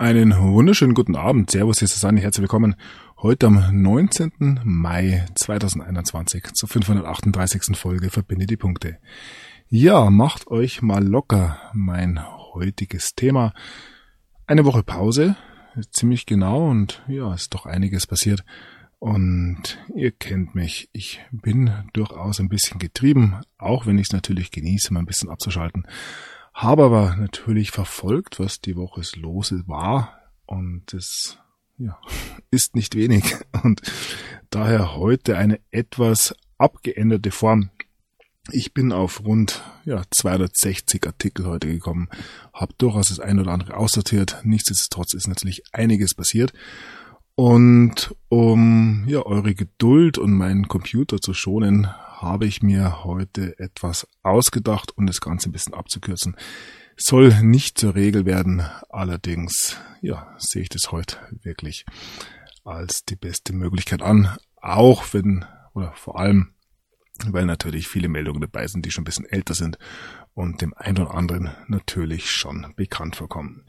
Einen wunderschönen guten Abend. Servus, hier ist Susanne. Herzlich willkommen heute am 19. Mai 2021 zur 538. Folge Verbinde die Punkte. Ja, macht euch mal locker mein heutiges Thema. Eine Woche Pause, ziemlich genau und ja, ist doch einiges passiert. Und ihr kennt mich, ich bin durchaus ein bisschen getrieben, auch wenn ich es natürlich genieße, mal ein bisschen abzuschalten habe aber natürlich verfolgt, was die Woche los war und es ja, ist nicht wenig und daher heute eine etwas abgeänderte Form. Ich bin auf rund ja, 260 Artikel heute gekommen, habe durchaus das ein oder andere aussortiert. Nichtsdestotrotz ist natürlich einiges passiert. Und um ja eure Geduld und meinen Computer zu schonen, habe ich mir heute etwas ausgedacht, um das Ganze ein bisschen abzukürzen. Soll nicht zur Regel werden, allerdings, ja, sehe ich das heute wirklich als die beste Möglichkeit an, auch wenn, oder vor allem, weil natürlich viele Meldungen dabei sind, die schon ein bisschen älter sind und dem einen oder anderen natürlich schon bekannt vorkommen.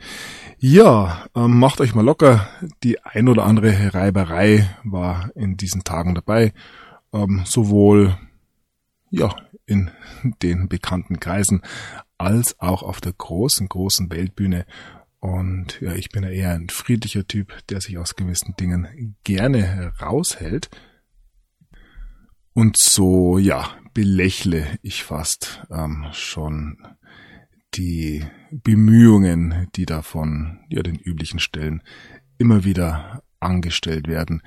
Ja, ähm, macht euch mal locker. Die ein oder andere Reiberei war in diesen Tagen dabei. Ähm, sowohl ja, in den bekannten Kreisen, als auch auf der großen, großen Weltbühne. Und ja, ich bin ja eher ein friedlicher Typ, der sich aus gewissen Dingen gerne heraushält. Und so, ja, belächle ich fast ähm, schon die Bemühungen, die da von ja, den üblichen Stellen immer wieder angestellt werden.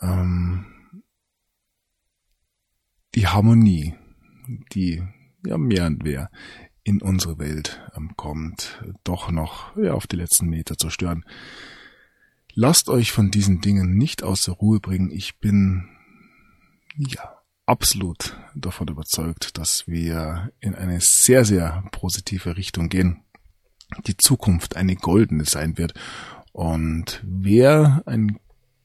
Ähm, die Harmonie, die ja mehr und mehr in unsere Welt ähm, kommt, doch noch ja, auf die letzten Meter zu stören. Lasst euch von diesen Dingen nicht aus der Ruhe bringen. Ich bin ja absolut davon überzeugt, dass wir in eine sehr, sehr positive Richtung gehen. Die Zukunft eine goldene sein wird. Und wer ein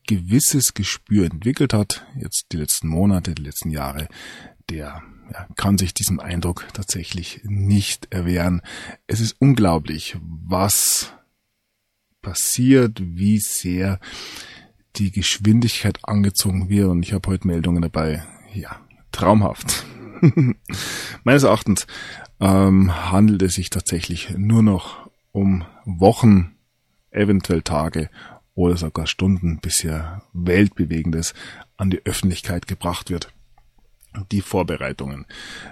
gewisses Gespür entwickelt hat, jetzt die letzten Monate, die letzten Jahre, der ja, kann sich diesem Eindruck tatsächlich nicht erwehren. Es ist unglaublich, was passiert, wie sehr die Geschwindigkeit angezogen wird. Und ich habe heute Meldungen dabei. Ja, traumhaft. Meines Erachtens ähm, handelt es sich tatsächlich nur noch um Wochen, eventuell Tage oder sogar Stunden, bis hier Weltbewegendes an die Öffentlichkeit gebracht wird. Die Vorbereitungen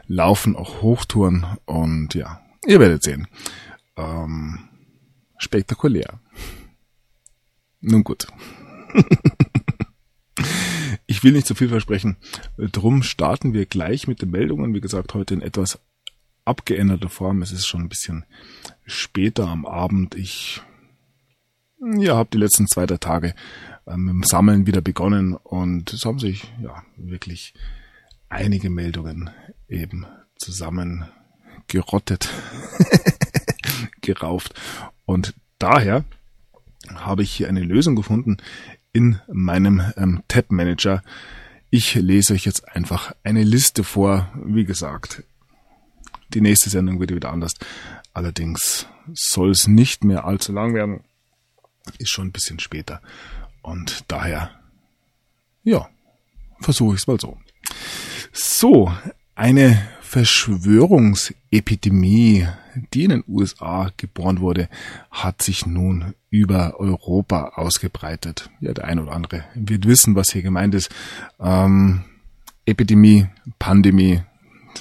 laufen auch Hochtouren und ja, ihr werdet sehen. Ähm, spektakulär. Nun gut. ich will nicht zu viel versprechen. Drum starten wir gleich mit den Meldungen. Wie gesagt, heute in etwas abgeänderter Form. Es ist schon ein bisschen später am Abend. Ich ja, habe die letzten zwei, drei Tage ähm, mit dem Sammeln wieder begonnen und es haben sich ja wirklich einige Meldungen eben zusammen gerottet, gerauft. Und daher habe ich hier eine Lösung gefunden in meinem ähm, Tab Manager. Ich lese euch jetzt einfach eine Liste vor. Wie gesagt, die nächste Sendung wird wieder anders. Allerdings soll es nicht mehr allzu lang werden ist schon ein bisschen später. Und daher, ja, versuche ich es mal so. So, eine Verschwörungsepidemie, die in den USA geboren wurde, hat sich nun über Europa ausgebreitet. Ja, der eine oder andere wird wissen, was hier gemeint ist. Ähm, Epidemie, Pandemie,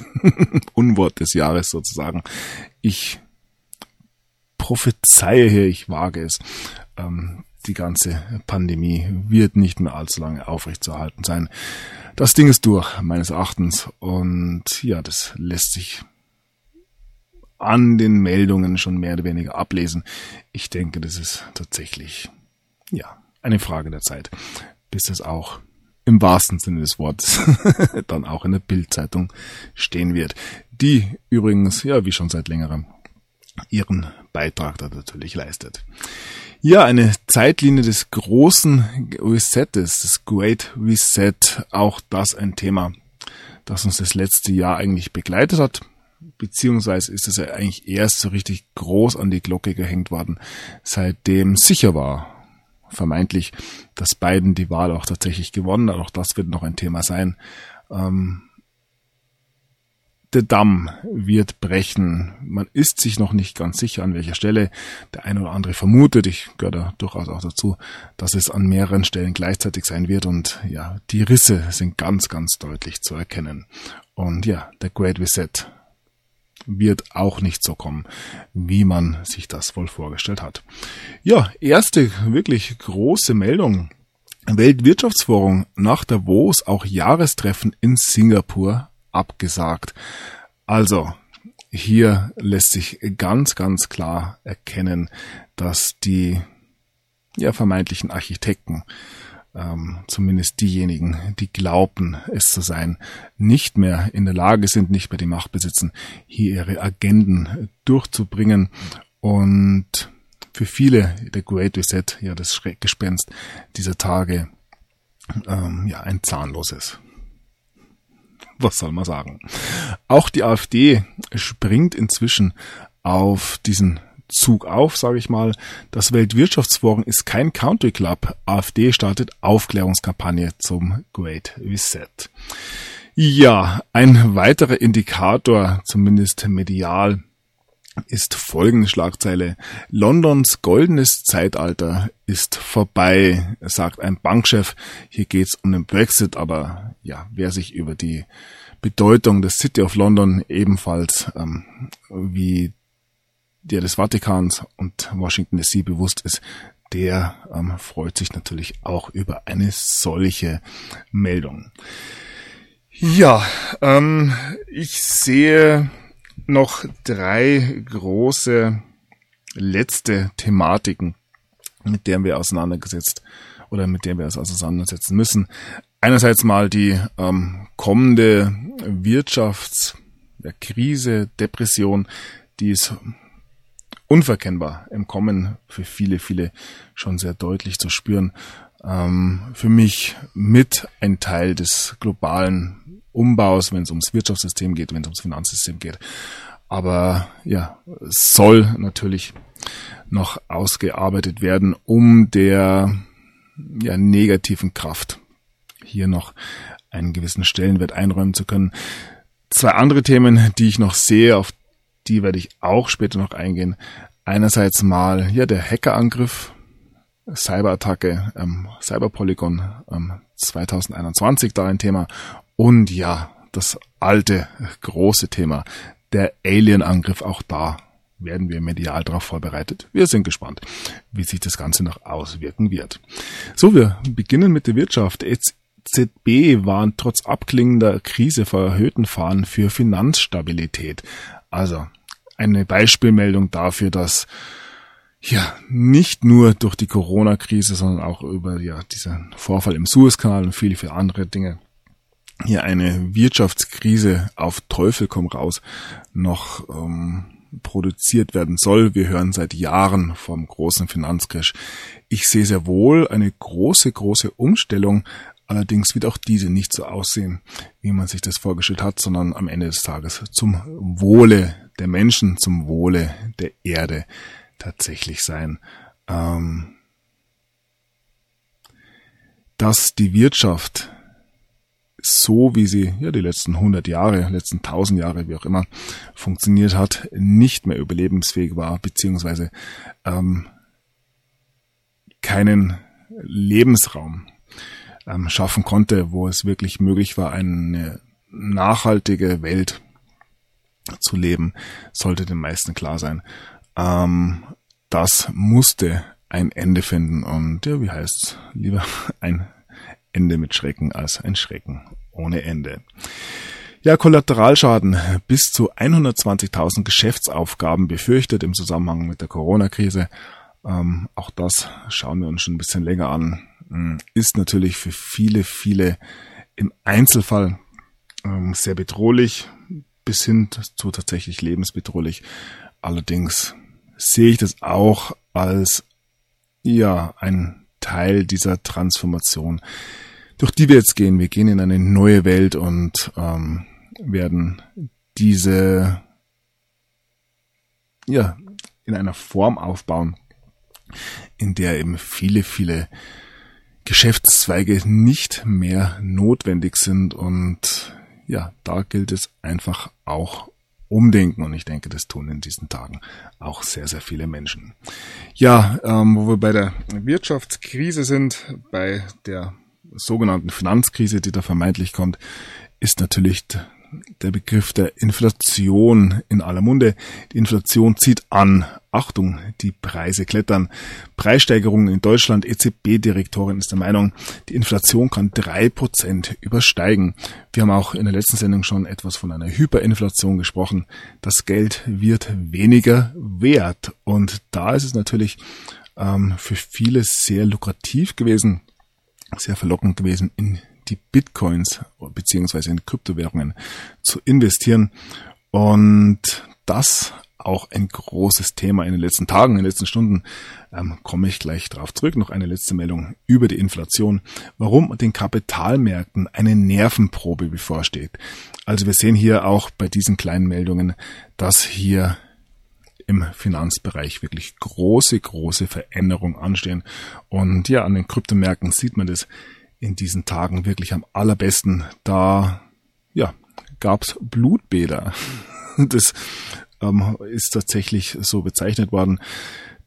Unwort des Jahres sozusagen. Ich prophezeie hier, ich wage es ähm, die ganze Pandemie wird nicht mehr allzu lange aufrechtzuerhalten sein. Das Ding ist durch, meines Erachtens. Und ja, das lässt sich an den Meldungen schon mehr oder weniger ablesen. Ich denke, das ist tatsächlich, ja, eine Frage der Zeit, bis es auch im wahrsten Sinne des Wortes dann auch in der Bildzeitung stehen wird. Die übrigens, ja, wie schon seit längerem, ihren Beitrag da natürlich leistet. Ja, eine Zeitlinie des großen Resettes, des Great Reset, auch das ein Thema, das uns das letzte Jahr eigentlich begleitet hat. beziehungsweise ist es ja eigentlich erst so richtig groß an die Glocke gehängt worden, seitdem sicher war, vermeintlich, dass Biden die Wahl auch tatsächlich gewonnen hat. Auch das wird noch ein Thema sein. Ähm, der Damm wird brechen. Man ist sich noch nicht ganz sicher, an welcher Stelle. Der eine oder andere vermutet, ich gehöre da durchaus auch dazu, dass es an mehreren Stellen gleichzeitig sein wird. Und ja, die Risse sind ganz, ganz deutlich zu erkennen. Und ja, der Great Reset wird auch nicht so kommen, wie man sich das wohl vorgestellt hat. Ja, erste wirklich große Meldung. Weltwirtschaftsforum nach Davos auch Jahrestreffen in Singapur abgesagt. Also, hier lässt sich ganz, ganz klar erkennen, dass die ja, vermeintlichen Architekten ähm, zumindest diejenigen, die glaubten, es zu sein, nicht mehr in der Lage sind, nicht mehr die Macht besitzen, hier ihre Agenden durchzubringen und für viele der Great Reset, ja das Schreckgespenst dieser Tage, ähm, ja ein zahnloses. Was soll man sagen? Auch die AfD springt inzwischen auf diesen Zug auf, sage ich mal. Das Weltwirtschaftsforum ist kein Country Club. AfD startet Aufklärungskampagne zum Great Reset. Ja, ein weiterer Indikator, zumindest medial, ist folgende Schlagzeile. Londons goldenes Zeitalter ist vorbei, sagt ein Bankchef. Hier geht's um den Brexit, aber ja, wer sich über die Bedeutung des City of London ebenfalls ähm, wie der des Vatikans und Washington DC bewusst ist, der ähm, freut sich natürlich auch über eine solche Meldung. Ja, ähm, ich sehe noch drei große letzte Thematiken, mit denen wir auseinandergesetzt oder mit denen wir uns auseinandersetzen müssen. Einerseits mal die ähm, kommende Wirtschaftskrise, Depression, die ist unverkennbar im Kommen für viele, viele schon sehr deutlich zu spüren. Ähm, für mich mit ein Teil des globalen Umbaus, wenn es ums Wirtschaftssystem geht, wenn es ums Finanzsystem geht. Aber ja, soll natürlich noch ausgearbeitet werden, um der ja, negativen Kraft hier noch einen gewissen Stellenwert einräumen zu können. Zwei andere Themen, die ich noch sehe, auf die werde ich auch später noch eingehen. Einerseits mal ja der Hackerangriff, Cyberattacke, ähm, Cyberpolygon ähm, 2021 da ein Thema und ja das alte große Thema der Alien-Angriff auch da werden wir medial darauf vorbereitet. Wir sind gespannt, wie sich das Ganze noch auswirken wird. So, wir beginnen mit der Wirtschaft. EZB waren trotz abklingender Krise vor erhöhten Fahnen für Finanzstabilität. Also eine Beispielmeldung dafür, dass ja nicht nur durch die Corona-Krise, sondern auch über ja diesen Vorfall im Suezkanal und viele, viele andere Dinge hier eine Wirtschaftskrise auf Teufel komm raus noch ähm, produziert werden soll. Wir hören seit Jahren vom großen Finanzcrash. Ich sehe sehr wohl eine große, große Umstellung Allerdings wird auch diese nicht so aussehen, wie man sich das vorgestellt hat, sondern am Ende des Tages zum Wohle der Menschen, zum Wohle der Erde tatsächlich sein. Ähm, dass die Wirtschaft so wie sie ja die letzten 100 Jahre, letzten 1000 Jahre, wie auch immer, funktioniert hat, nicht mehr überlebensfähig war, beziehungsweise ähm, keinen Lebensraum ähm, schaffen konnte, wo es wirklich möglich war, eine nachhaltige Welt zu leben, sollte den meisten klar sein. Ähm, das musste ein Ende finden und ja, wie heißt's? Lieber ein Ende mit Schrecken als ein Schrecken ohne Ende. Ja, Kollateralschaden bis zu 120.000 Geschäftsaufgaben befürchtet im Zusammenhang mit der Corona-Krise. Ähm, auch das schauen wir uns schon ein bisschen länger an. Hm, ist natürlich für viele, viele im Einzelfall ähm, sehr bedrohlich bis hin zu tatsächlich lebensbedrohlich. Allerdings sehe ich das auch als ja ein Teil dieser Transformation, durch die wir jetzt gehen. Wir gehen in eine neue Welt und ähm, werden diese ja, in einer Form aufbauen, in der eben viele, viele Geschäftszweige nicht mehr notwendig sind und ja, da gilt es einfach auch umdenken und ich denke, das tun in diesen Tagen auch sehr, sehr viele Menschen. Ja, ähm, wo wir bei der Wirtschaftskrise sind, bei der sogenannten Finanzkrise, die da vermeintlich kommt, ist natürlich der Begriff der Inflation in aller Munde. Die Inflation zieht an. Achtung, die Preise klettern. Preissteigerungen in Deutschland. EZB-Direktorin ist der Meinung, die Inflation kann drei Prozent übersteigen. Wir haben auch in der letzten Sendung schon etwas von einer Hyperinflation gesprochen. Das Geld wird weniger wert. Und da ist es natürlich ähm, für viele sehr lukrativ gewesen, sehr verlockend gewesen, in die Bitcoins beziehungsweise in Kryptowährungen zu investieren. Und das auch ein großes Thema in den letzten Tagen, in den letzten Stunden, ähm, komme ich gleich darauf zurück. Noch eine letzte Meldung über die Inflation, warum den Kapitalmärkten eine Nervenprobe bevorsteht. Also wir sehen hier auch bei diesen kleinen Meldungen, dass hier im Finanzbereich wirklich große, große Veränderungen anstehen. Und ja, an den Kryptomärkten sieht man das in diesen Tagen wirklich am allerbesten. Da ja, gab's Blutbäder. Das ähm, ist tatsächlich so bezeichnet worden.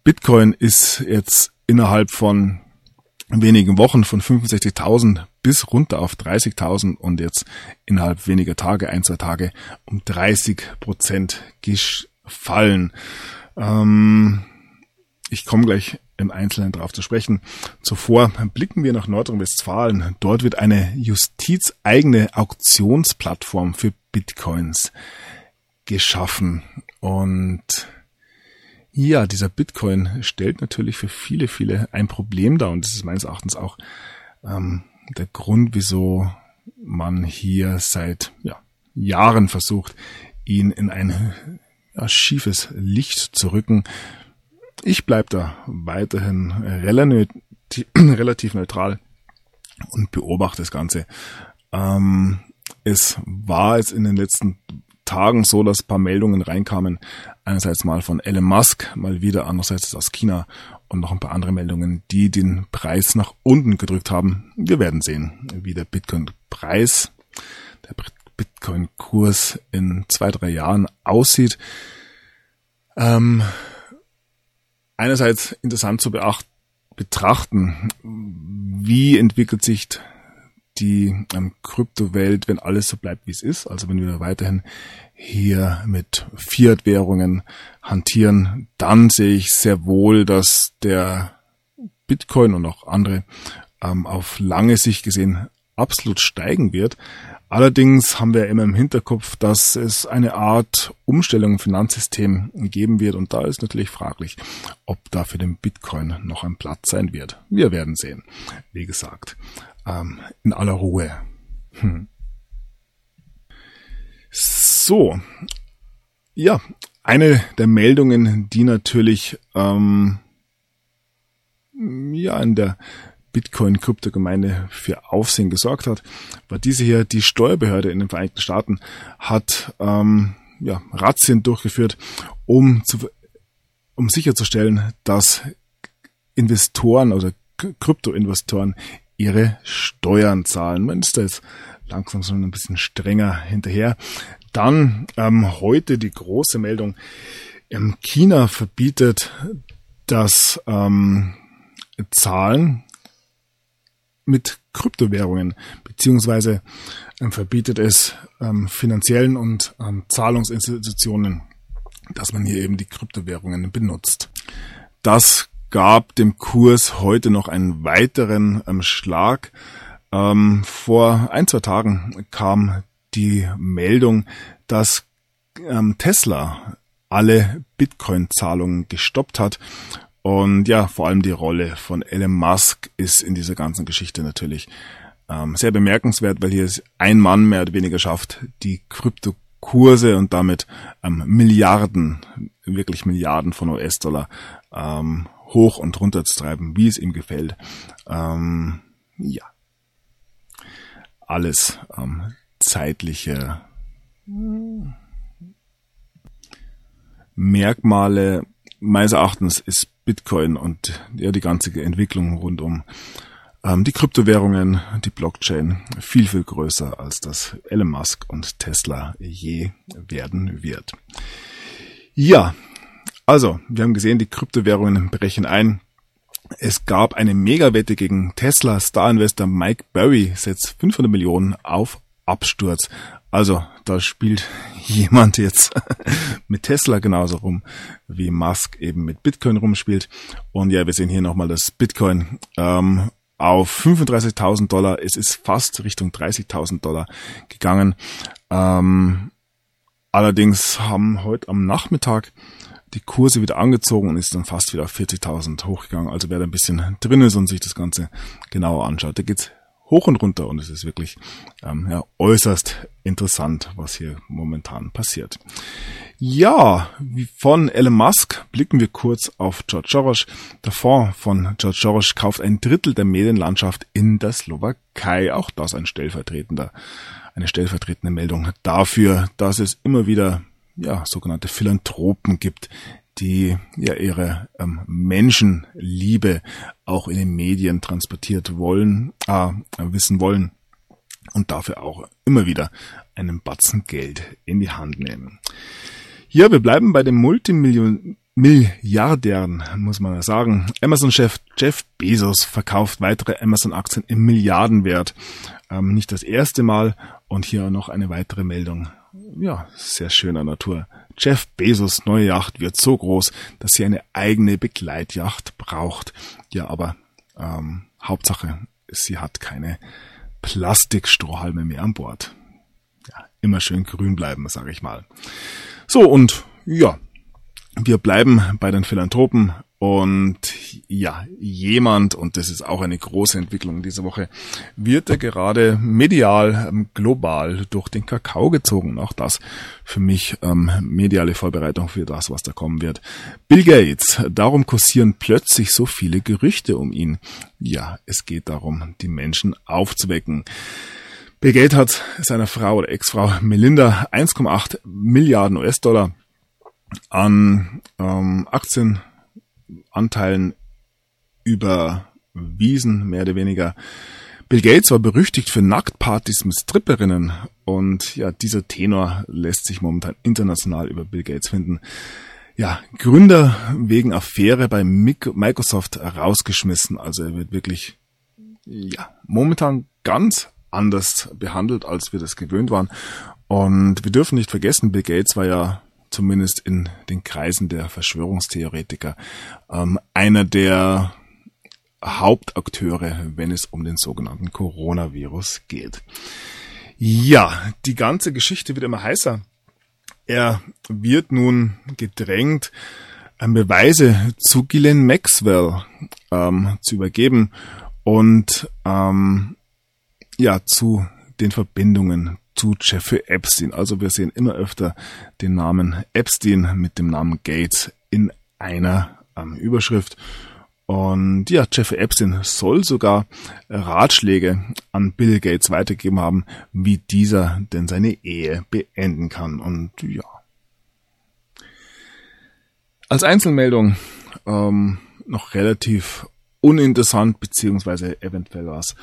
Bitcoin ist jetzt innerhalb von wenigen Wochen von 65.000 bis runter auf 30.000 und jetzt innerhalb weniger Tage, ein, zwei Tage, um 30 Prozent gefallen. Ähm, ich komme gleich im Einzelnen darauf zu sprechen. Zuvor blicken wir nach Nordrhein-Westfalen. Dort wird eine justizeigene Auktionsplattform für Bitcoins geschaffen. Und ja, dieser Bitcoin stellt natürlich für viele, viele ein Problem dar. Und das ist meines Erachtens auch ähm, der Grund, wieso man hier seit ja, Jahren versucht, ihn in ein schiefes Licht zu rücken. Ich bleib da weiterhin relativ neutral und beobachte das Ganze. Ähm, es war jetzt in den letzten Tagen so, dass ein paar Meldungen reinkamen. Einerseits mal von Elon Musk, mal wieder andererseits aus China und noch ein paar andere Meldungen, die den Preis nach unten gedrückt haben. Wir werden sehen, wie der Bitcoin-Preis, der Bitcoin-Kurs in zwei, drei Jahren aussieht. Ähm, einerseits interessant zu betrachten, wie entwickelt sich die ähm, Kryptowelt, wenn alles so bleibt, wie es ist. Also wenn wir weiterhin hier mit Fiat-Währungen hantieren, dann sehe ich sehr wohl, dass der Bitcoin und auch andere ähm, auf lange Sicht gesehen absolut steigen wird. Allerdings haben wir immer im Hinterkopf, dass es eine Art Umstellung im Finanzsystem geben wird und da ist natürlich fraglich, ob da für den Bitcoin noch ein Platz sein wird. Wir werden sehen. Wie gesagt, ähm, in aller Ruhe. Hm. So, ja, eine der Meldungen, die natürlich ähm, ja in der Bitcoin-Kryptogemeinde für Aufsehen gesorgt hat, war diese hier, die Steuerbehörde in den Vereinigten Staaten hat ähm, ja, Razzien durchgeführt, um, zu, um sicherzustellen, dass Investoren oder Kryptoinvestoren ihre Steuern zahlen. Man ist da jetzt langsam so ein bisschen strenger hinterher. Dann ähm, heute die große Meldung. Ähm, China verbietet das ähm, Zahlen mit Kryptowährungen, beziehungsweise ähm, verbietet es ähm, finanziellen und ähm, Zahlungsinstitutionen, dass man hier eben die Kryptowährungen benutzt. Das gab dem Kurs heute noch einen weiteren ähm, Schlag. Ähm, vor ein, zwei Tagen kam die Meldung, dass ähm, Tesla alle Bitcoin-Zahlungen gestoppt hat und ja, vor allem die Rolle von Elon Musk ist in dieser ganzen Geschichte natürlich ähm, sehr bemerkenswert, weil hier es ein Mann mehr oder weniger schafft, die Kryptokurse und damit ähm, Milliarden, wirklich Milliarden von US-Dollar ähm, hoch und runter zu treiben, wie es ihm gefällt. Ähm, ja. Alles ähm, zeitliche Merkmale meines Erachtens ist Bitcoin und ja die ganze Entwicklung rund um ähm, die Kryptowährungen, die Blockchain viel, viel größer als das Elon Musk und Tesla je werden wird. Ja, also, wir haben gesehen, die Kryptowährungen brechen ein. Es gab eine Megawette gegen Tesla. Star-Investor Mike Berry setzt 500 Millionen auf Absturz. Also, da spielt jemand jetzt mit Tesla genauso rum, wie Musk eben mit Bitcoin rumspielt. Und ja, wir sehen hier nochmal das Bitcoin ähm, auf 35.000 Dollar. Es ist fast Richtung 30.000 Dollar gegangen. Ähm, allerdings haben heute am Nachmittag die Kurse wieder angezogen und ist dann fast wieder auf 40.000 hochgegangen. Also wer da ein bisschen drin ist und sich das Ganze genauer anschaut, da geht's hoch und runter und es ist wirklich ähm, ja, äußerst interessant, was hier momentan passiert. Ja, von Elon Musk blicken wir kurz auf George Soros. Der Fonds von George Soros kauft ein Drittel der Medienlandschaft in der Slowakei. Auch das ein stellvertretender, eine stellvertretende Meldung dafür, dass es immer wieder ja, sogenannte Philanthropen gibt, die ja ihre ähm, Menschenliebe auch in den Medien transportiert wollen, äh, wissen wollen und dafür auch immer wieder einen Batzen Geld in die Hand nehmen. Ja, wir bleiben bei den Multimillion Milliardären, muss man sagen. Amazon-Chef Jeff Bezos verkauft weitere Amazon-Aktien im Milliardenwert. Ähm, nicht das erste Mal. Und hier noch eine weitere Meldung. Ja, sehr schöner Natur. Jeff Bezos neue Yacht wird so groß, dass sie eine eigene Begleitjacht braucht. Ja, aber ähm, Hauptsache, sie hat keine Plastikstrohhalme mehr an Bord. Ja, immer schön grün bleiben, sage ich mal. So, und ja, wir bleiben bei den Philanthropen und ja, jemand, und das ist auch eine große Entwicklung diese Woche, wird er gerade medial ähm, global durch den Kakao gezogen. Auch das für mich ähm, mediale Vorbereitung für das, was da kommen wird. Bill Gates, darum kursieren plötzlich so viele Gerüchte um ihn. Ja, es geht darum, die Menschen aufzuwecken. Bill Gates hat seiner Frau oder Ex-Frau Melinda 1,8 Milliarden US-Dollar an ähm, Aktien Anteilen überwiesen, mehr oder weniger. Bill Gates war berüchtigt für Nacktpartys mit Stripperinnen und ja, dieser Tenor lässt sich momentan international über Bill Gates finden. Ja, Gründer wegen Affäre bei Microsoft rausgeschmissen, also er wird wirklich ja, momentan ganz anders behandelt, als wir das gewöhnt waren. Und wir dürfen nicht vergessen, Bill Gates war ja zumindest in den Kreisen der Verschwörungstheoretiker, ähm, einer der Hauptakteure, wenn es um den sogenannten Coronavirus geht. Ja, die ganze Geschichte wird immer heißer. Er wird nun gedrängt, ähm, Beweise zu Ghislaine Maxwell ähm, zu übergeben und ähm, ja zu den Verbindungen zu Jeffrey Epstein. Also wir sehen immer öfter den Namen Epstein mit dem Namen Gates in einer ähm, Überschrift. Und ja, Jeffrey Epstein soll sogar Ratschläge an Bill Gates weitergegeben haben, wie dieser denn seine Ehe beenden kann. Und ja. Als Einzelmeldung ähm, noch relativ uninteressant, beziehungsweise eventuell was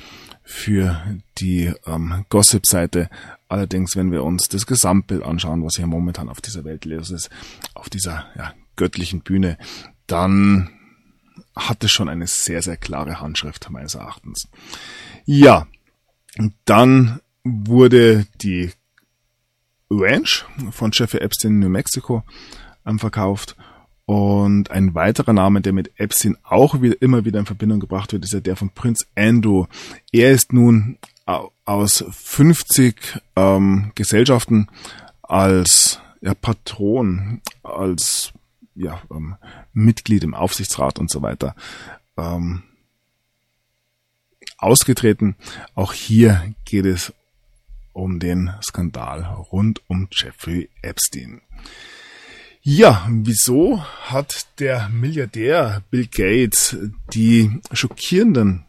für die ähm, Gossip-Seite. Allerdings, wenn wir uns das Gesamtbild anschauen, was hier momentan auf dieser Welt los ist, auf dieser ja, göttlichen Bühne, dann hat es schon eine sehr, sehr klare Handschrift meines Erachtens. Ja, dann wurde die Ranch von Jeffrey Epstein in New Mexico ähm, verkauft und ein weiterer Name, der mit Epstein auch wieder, immer wieder in Verbindung gebracht wird, ist ja der von Prince Andrew. Er ist nun aus 50 ähm, Gesellschaften als ja, Patron, als ja, ähm, Mitglied im Aufsichtsrat und so weiter ähm, ausgetreten. Auch hier geht es um den Skandal rund um Jeffrey Epstein. Ja, wieso hat der Milliardär Bill Gates die schockierenden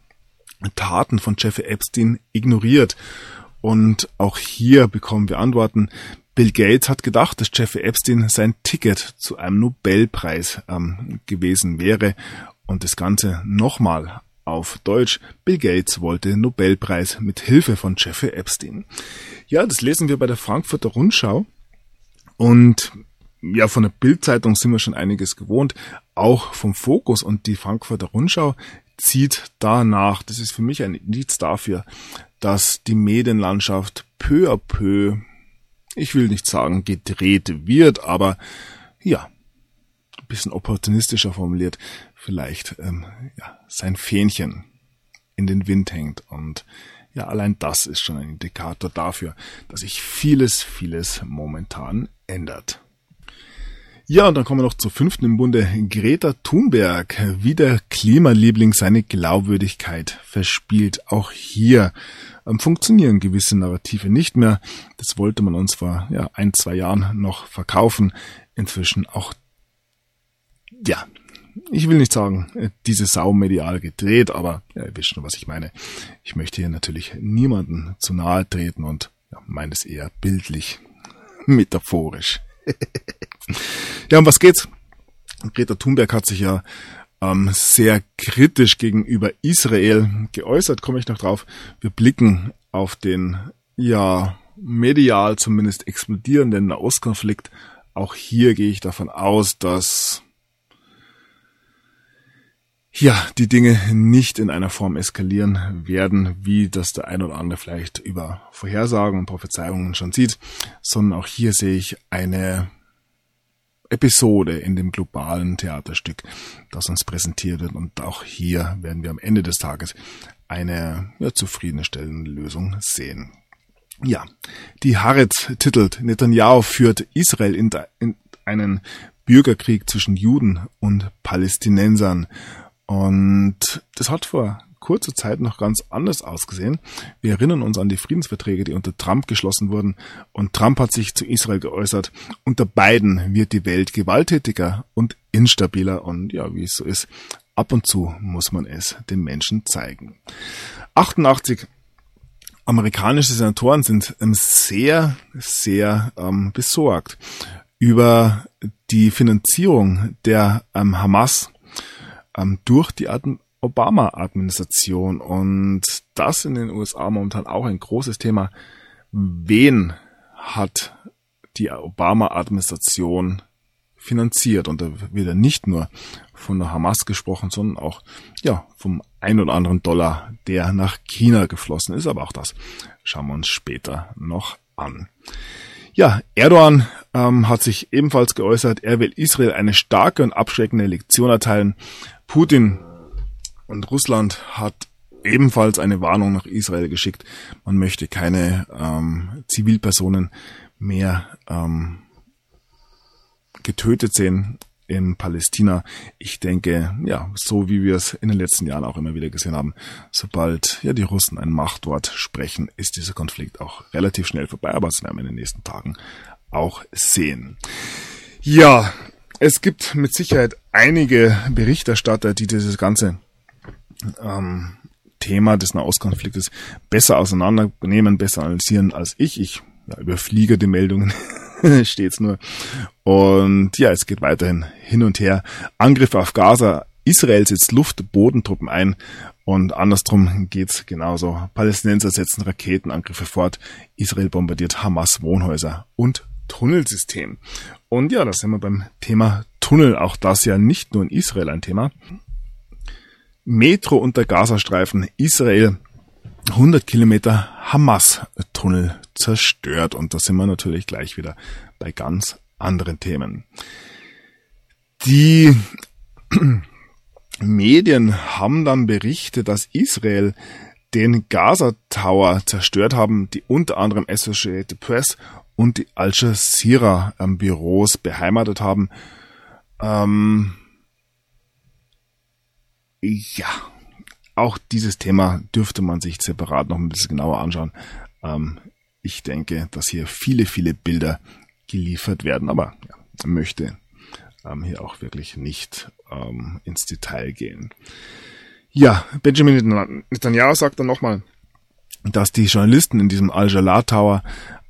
Taten von Jeffrey Epstein ignoriert? Und auch hier bekommen wir Antworten. Bill Gates hat gedacht, dass Jeffrey Epstein sein Ticket zu einem Nobelpreis ähm, gewesen wäre und das Ganze nochmal auf Deutsch. Bill Gates wollte Nobelpreis mit Hilfe von Jeffrey Epstein. Ja, das lesen wir bei der Frankfurter Rundschau und ja, von der Bildzeitung sind wir schon einiges gewohnt, auch vom Fokus und die Frankfurter Rundschau zieht danach. Das ist für mich ein Indiz dafür, dass die Medienlandschaft peu à peu, ich will nicht sagen gedreht wird, aber ja, ein bisschen opportunistischer formuliert, vielleicht ähm, ja, sein Fähnchen in den Wind hängt. Und ja, allein das ist schon ein Indikator dafür, dass sich vieles, vieles momentan ändert. Ja, und dann kommen wir noch zur fünften im Bunde. Greta Thunberg, wie der Klimaliebling seine Glaubwürdigkeit verspielt. Auch hier ähm, funktionieren gewisse Narrative nicht mehr. Das wollte man uns vor ja, ein, zwei Jahren noch verkaufen. Inzwischen auch, ja, ich will nicht sagen, äh, diese Sau medial gedreht, aber ja, ihr wisst schon, was ich meine. Ich möchte hier natürlich niemanden zu nahe treten und ja, meine es eher bildlich, metaphorisch. ja, um was geht's? Greta Thunberg hat sich ja ähm, sehr kritisch gegenüber Israel geäußert, komme ich noch drauf. Wir blicken auf den, ja, medial zumindest explodierenden Nahostkonflikt. Auch hier gehe ich davon aus, dass ja, die Dinge nicht in einer Form eskalieren werden, wie das der ein oder andere vielleicht über Vorhersagen und Prophezeiungen schon sieht, sondern auch hier sehe ich eine Episode in dem globalen Theaterstück, das uns präsentiert wird. Und auch hier werden wir am Ende des Tages eine ja, zufriedenstellende Lösung sehen. Ja, die Haaretz titelt, Netanyahu führt Israel in, in einen Bürgerkrieg zwischen Juden und Palästinensern. Und das hat vor kurzer Zeit noch ganz anders ausgesehen. Wir erinnern uns an die Friedensverträge, die unter Trump geschlossen wurden. Und Trump hat sich zu Israel geäußert. Unter beiden wird die Welt gewalttätiger und instabiler. Und ja, wie es so ist, ab und zu muss man es den Menschen zeigen. 88 amerikanische Senatoren sind ähm, sehr, sehr ähm, besorgt über die Finanzierung der ähm, Hamas ähm, durch die Obama-Administration. Und das in den USA momentan auch ein großes Thema. Wen hat die Obama-Administration finanziert? Und da wird ja nicht nur von der Hamas gesprochen, sondern auch ja vom ein oder anderen Dollar, der nach China geflossen ist. Aber auch das schauen wir uns später noch an. Ja, Erdogan ähm, hat sich ebenfalls geäußert, er will Israel eine starke und abschreckende Lektion erteilen. Putin und Russland hat ebenfalls eine Warnung nach Israel geschickt. Man möchte keine ähm, Zivilpersonen mehr ähm, getötet sehen in Palästina. Ich denke, ja, so wie wir es in den letzten Jahren auch immer wieder gesehen haben, sobald ja die Russen ein Machtwort sprechen, ist dieser Konflikt auch relativ schnell vorbei, aber das werden wir in den nächsten Tagen auch sehen. Ja, es gibt mit Sicherheit einige Berichterstatter, die dieses ganze ähm, Thema des Nahostkonfliktes besser auseinandernehmen, besser analysieren als ich. Ich ja, überfliege die Meldungen stets nur. Und ja, es geht weiterhin hin und her. Angriffe auf Gaza. Israel setzt Luft-Bodentruppen ein und andersrum geht's genauso. Palästinenser setzen Raketenangriffe fort. Israel bombardiert Hamas Wohnhäuser und Tunnelsystem. Und ja, da sind wir beim Thema Tunnel. Auch das ja nicht nur in Israel ein Thema. Metro unter Gazastreifen. Israel 100 Kilometer Hamas-Tunnel zerstört. Und da sind wir natürlich gleich wieder bei ganz anderen Themen. Die Medien haben dann berichtet, dass Israel den Gaza Tower zerstört haben, die unter anderem Associated Press und die Al Jazeera ähm, Büros beheimatet haben. Ähm, ja, auch dieses Thema dürfte man sich separat noch ein bisschen genauer anschauen. Ähm, ich denke, dass hier viele, viele Bilder geliefert werden, aber ja, möchte ähm, hier auch wirklich nicht ähm, ins Detail gehen. Ja, Benjamin Netanyahu sagt dann nochmal, dass die Journalisten in diesem Al-Jalal Tower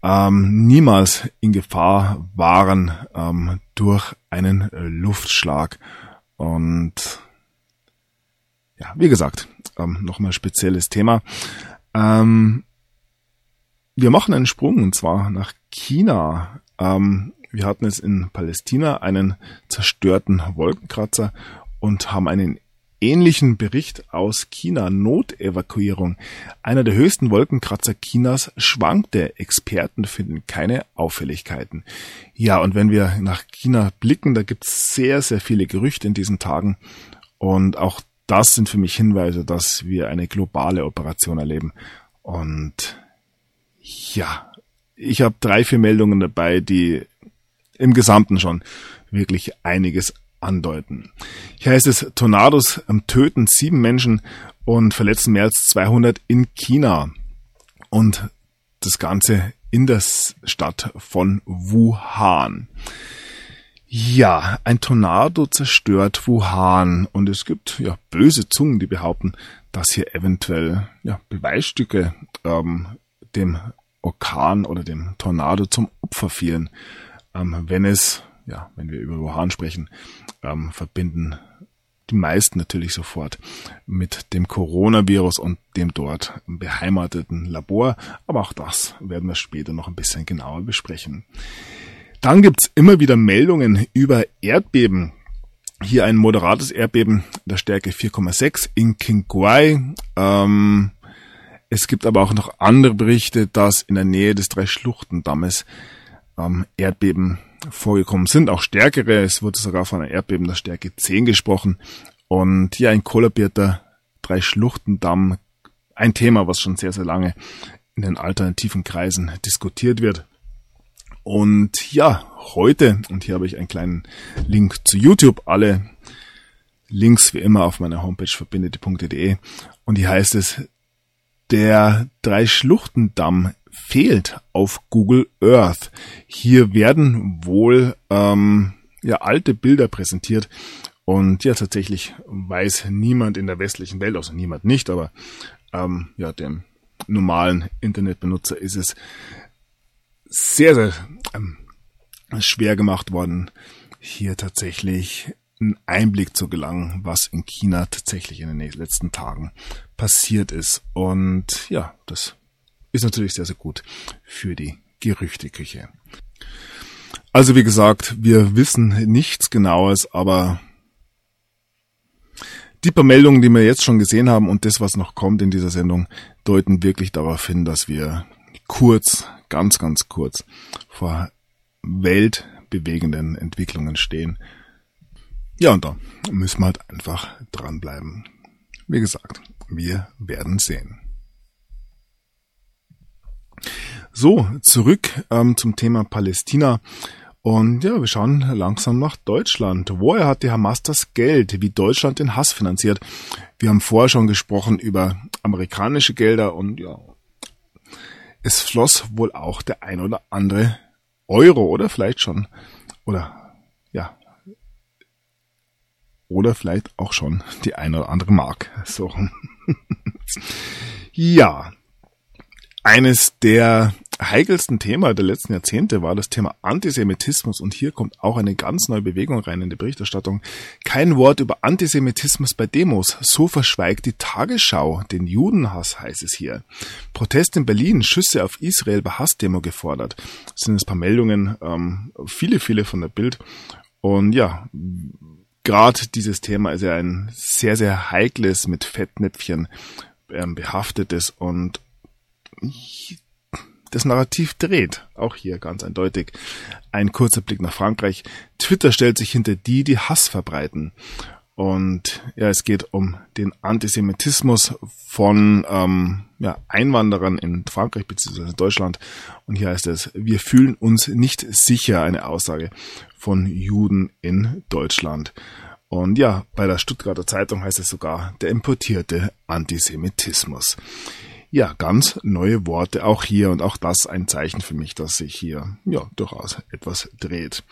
ähm, niemals in Gefahr waren ähm, durch einen Luftschlag. Und ja, wie gesagt, ähm, nochmal spezielles Thema. Ähm, wir machen einen Sprung und zwar nach China. Ähm, wir hatten es in Palästina einen zerstörten Wolkenkratzer und haben einen ähnlichen Bericht aus China, Notevakuierung. Einer der höchsten Wolkenkratzer Chinas schwankte. Experten finden keine Auffälligkeiten. Ja, und wenn wir nach China blicken, da gibt es sehr, sehr viele Gerüchte in diesen Tagen. Und auch das sind für mich Hinweise, dass wir eine globale Operation erleben. Und ja, ich habe drei, vier Meldungen dabei, die im Gesamten schon wirklich einiges andeuten. Hier heißt es, Tornados töten sieben Menschen und verletzen mehr als 200 in China. Und das Ganze in der Stadt von Wuhan. Ja, ein Tornado zerstört Wuhan und es gibt ja böse Zungen, die behaupten, dass hier eventuell ja, Beweisstücke ähm, dem Orkan oder dem Tornado zum Opfer fielen. Ähm, wenn es ja, wenn wir über Wuhan sprechen, ähm, verbinden die meisten natürlich sofort mit dem Coronavirus und dem dort beheimateten Labor. Aber auch das werden wir später noch ein bisschen genauer besprechen. Dann gibt's immer wieder Meldungen über Erdbeben. Hier ein moderates Erdbeben der Stärke 4,6 in Qinghai. Ähm, es gibt aber auch noch andere Berichte, dass in der Nähe des Drei-Schluchten-Dammes ähm, Erdbeben vorgekommen sind, auch stärkere. Es wurde sogar von einer Erdbeben der Stärke 10 gesprochen. Und hier ein kollabierter Drei-Schluchten-Damm, ein Thema, was schon sehr, sehr lange in den alternativen Kreisen diskutiert wird. Und ja, heute, und hier habe ich einen kleinen Link zu YouTube, alle Links wie immer auf meiner Homepage verbindete.de. Und hier heißt es, der Drei-Schluchten-Damm fehlt auf Google Earth. Hier werden wohl ähm, ja alte Bilder präsentiert und ja tatsächlich weiß niemand in der westlichen Welt, also niemand nicht, aber ähm, ja dem normalen Internetbenutzer ist es sehr sehr ähm, schwer gemacht worden, hier tatsächlich einen Einblick zu gelangen, was in China tatsächlich in den letzten Tagen passiert ist. Und ja, das ist natürlich sehr, sehr gut für die Gerüchteküche. Also wie gesagt, wir wissen nichts Genaues, aber die paar Meldungen, die wir jetzt schon gesehen haben und das, was noch kommt in dieser Sendung, deuten wirklich darauf hin, dass wir kurz, ganz, ganz kurz vor weltbewegenden Entwicklungen stehen. Ja, und da müssen wir halt einfach dranbleiben. Wie gesagt, wir werden sehen. So, zurück ähm, zum Thema Palästina. Und ja, wir schauen langsam nach Deutschland. Woher hat die Hamas das Geld, wie Deutschland den Hass finanziert? Wir haben vorher schon gesprochen über amerikanische Gelder und ja, es floss wohl auch der ein oder andere Euro oder vielleicht schon, oder ja, oder vielleicht auch schon die ein oder andere Mark. So. ja, eines der heikelsten Thema der letzten Jahrzehnte war das Thema Antisemitismus und hier kommt auch eine ganz neue Bewegung rein in die Berichterstattung. Kein Wort über Antisemitismus bei Demos. So verschweigt die Tagesschau den Judenhass, heißt es hier. Protest in Berlin, Schüsse auf Israel bei Hassdemo gefordert. Das sind ein paar Meldungen, ähm, viele, viele von der Bild. Und ja, gerade dieses Thema ist ja ein sehr, sehr heikles, mit Fettnäpfchen ähm, behaftetes und das Narrativ dreht. Auch hier ganz eindeutig. Ein kurzer Blick nach Frankreich. Twitter stellt sich hinter die, die Hass verbreiten. Und ja, es geht um den Antisemitismus von ähm, ja, Einwanderern in Frankreich bzw. Deutschland. Und hier heißt es, wir fühlen uns nicht sicher, eine Aussage von Juden in Deutschland. Und ja, bei der Stuttgarter Zeitung heißt es sogar der importierte Antisemitismus. Ja, ganz neue Worte auch hier und auch das ein Zeichen für mich, dass sich hier ja durchaus etwas dreht.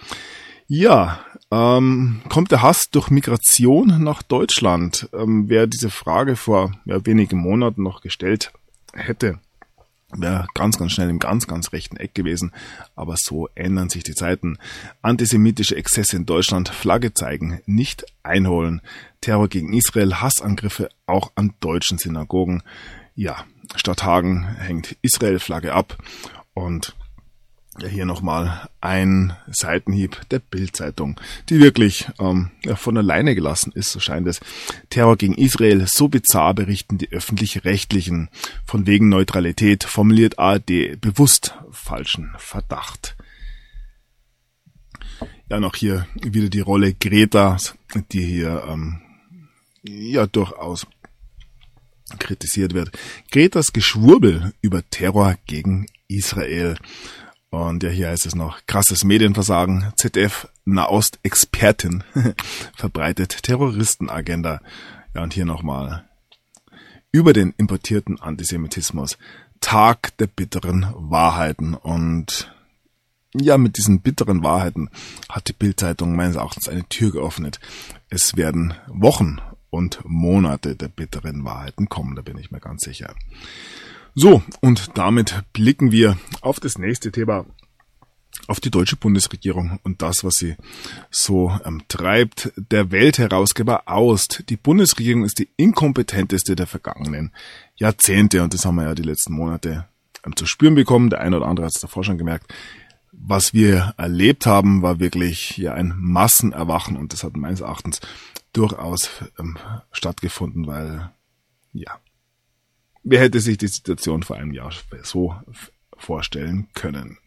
Ja, ähm, kommt der Hass durch Migration nach Deutschland? Ähm, wer diese Frage vor ja, wenigen Monaten noch gestellt hätte, wäre ganz, ganz schnell im ganz, ganz rechten Eck gewesen. Aber so ändern sich die Zeiten. Antisemitische Exzesse in Deutschland, Flagge zeigen, nicht einholen. Terror gegen Israel, Hassangriffe auch an deutschen Synagogen. Ja, statt Hagen hängt Israel-Flagge ab. Und ja, hier nochmal ein Seitenhieb der Bildzeitung, die wirklich ähm, von alleine gelassen ist, so scheint es. Terror gegen Israel, so bizarr berichten die öffentlich-rechtlichen. Von wegen Neutralität formuliert ARD bewusst falschen Verdacht. Ja, noch hier wieder die Rolle Gretas, die hier ähm, ja durchaus kritisiert wird. Gretas Geschwurbel über Terror gegen Israel. Und ja, hier heißt es noch, krasses Medienversagen, ZDF Nahost-Expertin verbreitet Terroristenagenda. Ja, und hier nochmal über den importierten Antisemitismus. Tag der bitteren Wahrheiten. Und ja, mit diesen bitteren Wahrheiten hat die Bildzeitung meines Erachtens eine Tür geöffnet. Es werden Wochen und Monate der bitteren Wahrheiten kommen, da bin ich mir ganz sicher. So, und damit blicken wir auf das nächste Thema, auf die deutsche Bundesregierung und das, was sie so ähm, treibt. Der Weltherausgeber Aust. Die Bundesregierung ist die inkompetenteste der vergangenen Jahrzehnte und das haben wir ja die letzten Monate ähm, zu spüren bekommen. Der eine oder andere hat es davor schon gemerkt. Was wir erlebt haben, war wirklich ja ein Massenerwachen und das hat meines Erachtens durchaus ähm, stattgefunden, weil ja, Wer hätte sich die Situation vor einem Jahr so vorstellen können?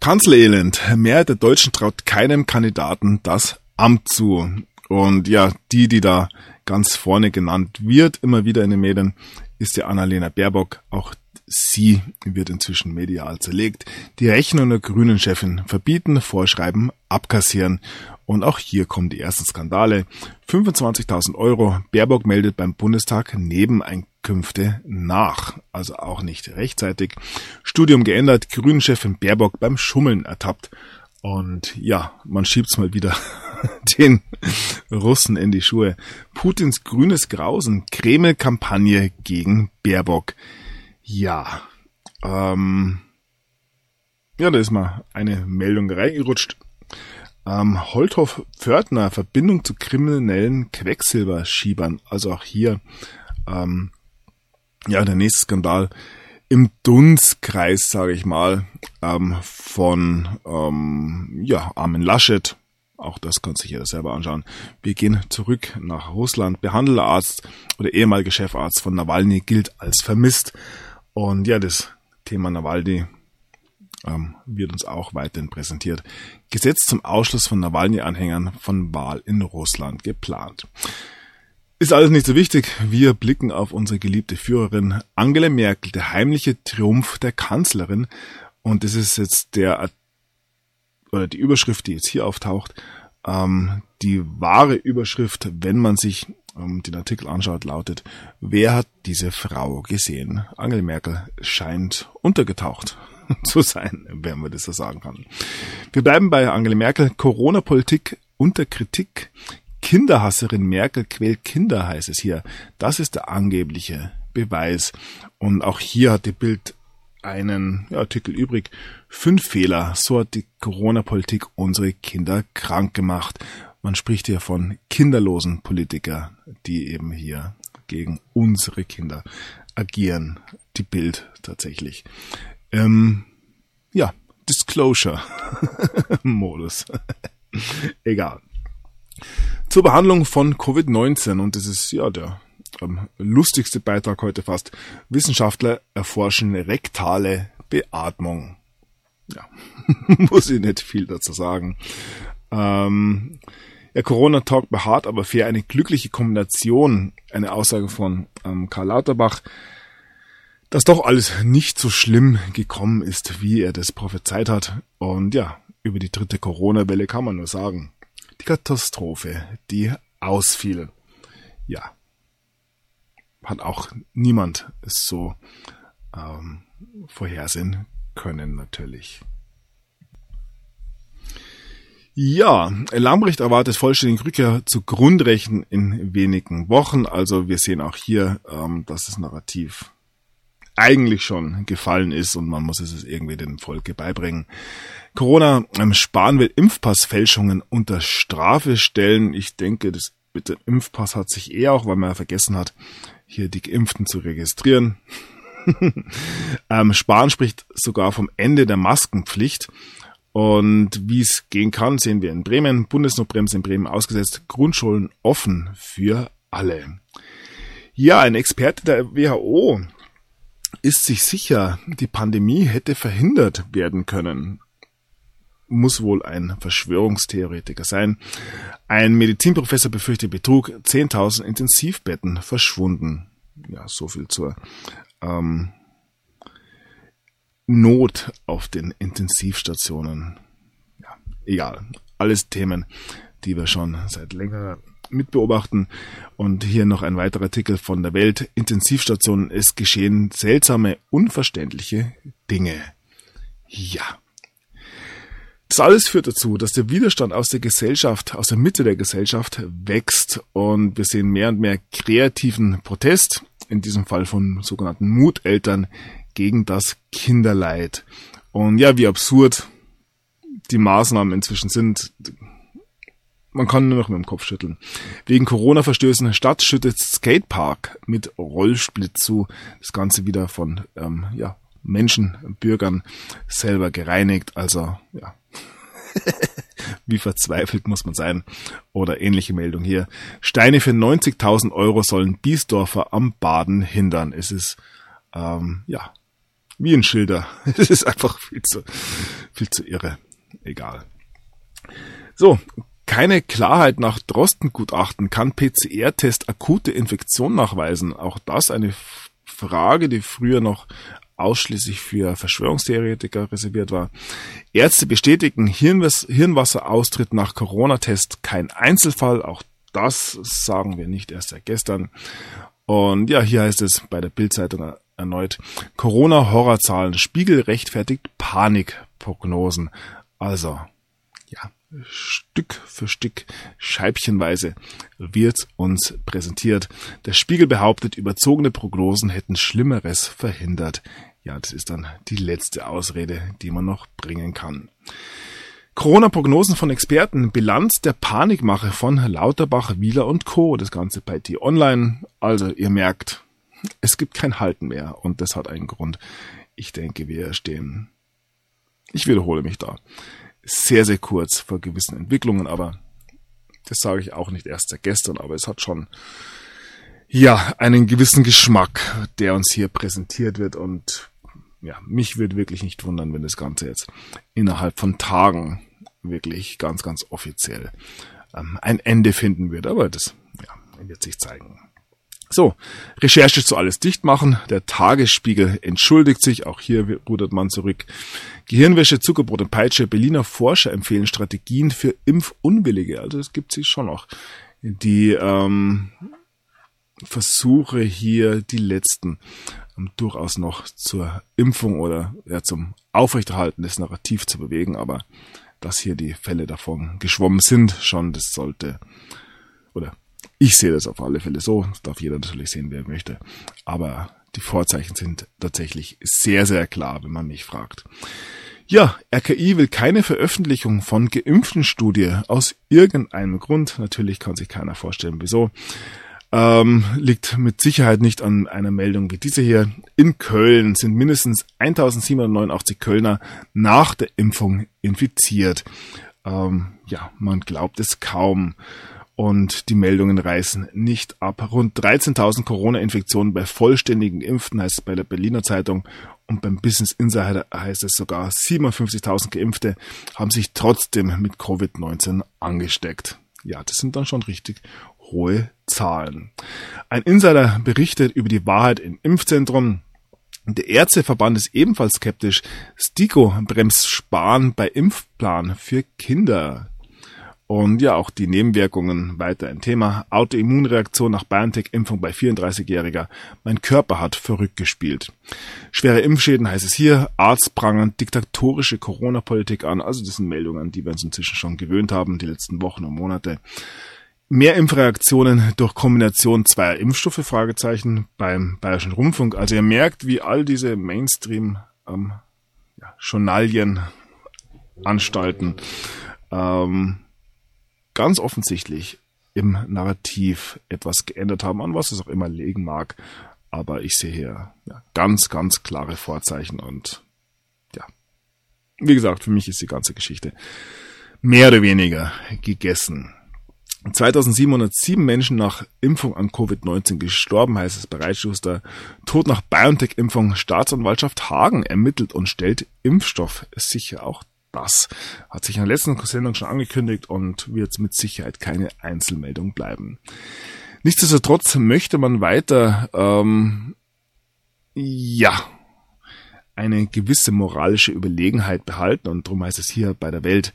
Kanzlerelend. Mehrheit der Deutschen traut keinem Kandidaten das Amt zu. Und ja, die, die da ganz vorne genannt wird, immer wieder in den Medien, ist ja Annalena Baerbock. Auch sie wird inzwischen medial zerlegt. Die Rechnung der grünen Chefin verbieten, vorschreiben, abkassieren. Und auch hier kommen die ersten Skandale. 25.000 Euro. Baerbock meldet beim Bundestag Nebeneinkünfte nach. Also auch nicht rechtzeitig. Studium geändert. Grünen-Chefin Baerbock beim Schummeln ertappt. Und ja, man schiebt's mal wieder den Russen in die Schuhe. Putins grünes Grausen. Kreml-Kampagne gegen Baerbock. Ja, ähm, ja, da ist mal eine Meldung reingerutscht. Ähm, Holthoff Pförtner, Verbindung zu kriminellen Quecksilberschiebern. Also auch hier, ähm, ja, der nächste Skandal im Dunstkreis, sage ich mal, ähm, von ähm, ja, Armin Laschet. Auch das kann sich jeder selber anschauen. Wir gehen zurück nach Russland. Behandelarzt oder ehemaliger Chefarzt von Nawalny gilt als vermisst. Und ja, das Thema Nawalny ähm, wird uns auch weiterhin präsentiert. Gesetz zum Ausschluss von Nawalny-Anhängern von Wahl in Russland geplant. Ist alles nicht so wichtig. Wir blicken auf unsere geliebte Führerin Angela Merkel, der heimliche Triumph der Kanzlerin. Und das ist jetzt der, oder die Überschrift, die jetzt hier auftaucht. Ähm, die wahre Überschrift, wenn man sich den Artikel anschaut, lautet, wer hat diese Frau gesehen? Angela Merkel scheint untergetaucht zu sein, wenn man das so sagen kann. Wir bleiben bei Angela Merkel. Corona-Politik unter Kritik. Kinderhasserin Merkel quält Kinder, heißt es hier. Das ist der angebliche Beweis. Und auch hier hat die Bild einen Artikel übrig. Fünf Fehler. So hat die Corona-Politik unsere Kinder krank gemacht. Man spricht hier von kinderlosen Politiker, die eben hier gegen unsere Kinder agieren. Die Bild tatsächlich. Ähm, ja, Disclosure-Modus. Egal. Zur Behandlung von Covid-19 und das ist ja der ähm, lustigste Beitrag heute fast. Wissenschaftler erforschen rektale Beatmung. Ja, muss ich nicht viel dazu sagen. Ähm, ja, Corona Talk beharrt aber für eine glückliche Kombination, eine Aussage von ähm, Karl Lauterbach, dass doch alles nicht so schlimm gekommen ist, wie er das prophezeit hat. Und ja, über die dritte Corona-Welle kann man nur sagen, die Katastrophe, die ausfiel. Ja, hat auch niemand so ähm, vorhersehen können natürlich. Ja, Lambrecht erwartet vollständige Rückkehr zu Grundrechten in wenigen Wochen. Also wir sehen auch hier, ähm, dass das Narrativ eigentlich schon gefallen ist und man muss es irgendwie dem Volke beibringen. Corona ähm, Spahn will Impfpassfälschungen unter Strafe stellen. Ich denke, das mit dem Impfpass hat sich eher auch, weil man ja vergessen hat, hier die Geimpften zu registrieren. ähm, Spahn spricht sogar vom Ende der Maskenpflicht. Und wie es gehen kann, sehen wir in Bremen. Bundesnotbremse in Bremen ausgesetzt. Grundschulen offen für alle. Ja, ein Experte der WHO ist sich sicher, die Pandemie hätte verhindert werden können. Muss wohl ein Verschwörungstheoretiker sein. Ein Medizinprofessor befürchtet Betrug, 10.000 Intensivbetten verschwunden. Ja, so viel zur ähm, Not auf den Intensivstationen. Ja, egal. Alles Themen, die wir schon seit längerer mitbeobachten. Und hier noch ein weiterer Artikel von der Welt. Intensivstationen, es geschehen seltsame, unverständliche Dinge. Ja. Das alles führt dazu, dass der Widerstand aus der Gesellschaft, aus der Mitte der Gesellschaft wächst und wir sehen mehr und mehr kreativen Protest, in diesem Fall von sogenannten Muteltern gegen das Kinderleid. Und ja, wie absurd die Maßnahmen inzwischen sind, man kann nur noch mit dem Kopf schütteln. Wegen Corona-Verstößen Stadt schüttet Skatepark mit Rollsplit zu. Das Ganze wieder von ähm, ja, Menschen, Bürgern selber gereinigt. Also ja, wie verzweifelt muss man sein. Oder ähnliche Meldung hier. Steine für 90.000 Euro sollen Biesdorfer am Baden hindern. Es ist ähm, ja wie ein Schilder. Es ist einfach viel zu viel zu irre. Egal. So, keine Klarheit nach Drosten-Gutachten. Kann PCR-Test akute Infektion nachweisen? Auch das eine Frage, die früher noch ausschließlich für Verschwörungstheoretiker reserviert war. Ärzte bestätigen Hirnwas Hirnwasseraustritt nach Corona-Test kein Einzelfall. Auch das sagen wir nicht erst seit gestern. Und ja, hier heißt es bei der Bildzeitung erneut Corona-Horrorzahlen. Spiegel rechtfertigt Panikprognosen. Also, ja, Stück für Stück, scheibchenweise wird uns präsentiert. Der Spiegel behauptet, überzogene Prognosen hätten Schlimmeres verhindert. Ja, das ist dann die letzte Ausrede, die man noch bringen kann. Corona-Prognosen von Experten, Bilanz der Panikmache von Lauterbach, Wieler und Co. Das Ganze bei T-Online. Also ihr merkt, es gibt kein Halten mehr und das hat einen Grund. Ich denke, wir stehen, ich wiederhole mich da, sehr, sehr kurz vor gewissen Entwicklungen, aber das sage ich auch nicht erst seit gestern, aber es hat schon ja einen gewissen Geschmack, der uns hier präsentiert wird und ja, mich würde wirklich nicht wundern, wenn das Ganze jetzt innerhalb von Tagen wirklich ganz, ganz offiziell ähm, ein Ende finden wird, aber das ja, wird sich zeigen. So, Recherche zu alles dicht machen. Der Tagesspiegel entschuldigt sich. Auch hier rudert man zurück. Gehirnwäsche, Zuckerbrot und Peitsche. Berliner Forscher empfehlen Strategien für Impfunwillige. Also es gibt sich schon noch die ähm, Versuche hier, die letzten ähm, durchaus noch zur Impfung oder ja, zum Aufrechterhalten des Narrativs zu bewegen. Aber dass hier die Fälle davon geschwommen sind, schon, das sollte oder ich sehe das auf alle Fälle so. Das darf jeder natürlich sehen, wer möchte. Aber die Vorzeichen sind tatsächlich sehr, sehr klar, wenn man mich fragt. Ja, RKI will keine Veröffentlichung von geimpften Studie aus irgendeinem Grund. Natürlich kann sich keiner vorstellen, wieso. Ähm, liegt mit Sicherheit nicht an einer Meldung wie diese hier. In Köln sind mindestens 1789 Kölner nach der Impfung infiziert. Ähm, ja, man glaubt es kaum und die Meldungen reißen nicht ab. Rund 13.000 Corona-Infektionen bei vollständigen Impften heißt es bei der Berliner Zeitung und beim Business Insider heißt es sogar 57.000 Geimpfte haben sich trotzdem mit Covid-19 angesteckt. Ja, das sind dann schon richtig hohe Zahlen. Ein Insider berichtet über die Wahrheit im Impfzentrum. Der Ärzteverband ist ebenfalls skeptisch. Stiko bremst Sparen bei Impfplan für Kinder. Und ja, auch die Nebenwirkungen weiter ein Thema. Autoimmunreaktion nach BioNTech-Impfung bei 34-Jähriger. Mein Körper hat verrückt gespielt. Schwere Impfschäden heißt es hier. Arzt prangern diktatorische Corona-Politik an. Also das sind Meldungen, an die wir uns inzwischen schon gewöhnt haben, die letzten Wochen und Monate. Mehr Impfreaktionen durch Kombination zweier Impfstoffe, Fragezeichen, beim Bayerischen Rundfunk. Also ihr merkt, wie all diese Mainstream ähm, ja, Anstalten ähm, ganz offensichtlich im Narrativ etwas geändert haben, an was es auch immer legen mag. Aber ich sehe hier ja, ganz, ganz klare Vorzeichen und ja, wie gesagt, für mich ist die ganze Geschichte mehr oder weniger gegessen. 2707 Menschen nach Impfung an Covid-19 gestorben, heißt es bei Reitschuster. Tod nach BioNTech-Impfung. Staatsanwaltschaft Hagen ermittelt und stellt Impfstoff sicher. Auch das hat sich in der letzten Sendung schon angekündigt und wird mit Sicherheit keine Einzelmeldung bleiben. Nichtsdestotrotz möchte man weiter, ähm, ja, eine gewisse moralische Überlegenheit behalten und darum heißt es hier bei der Welt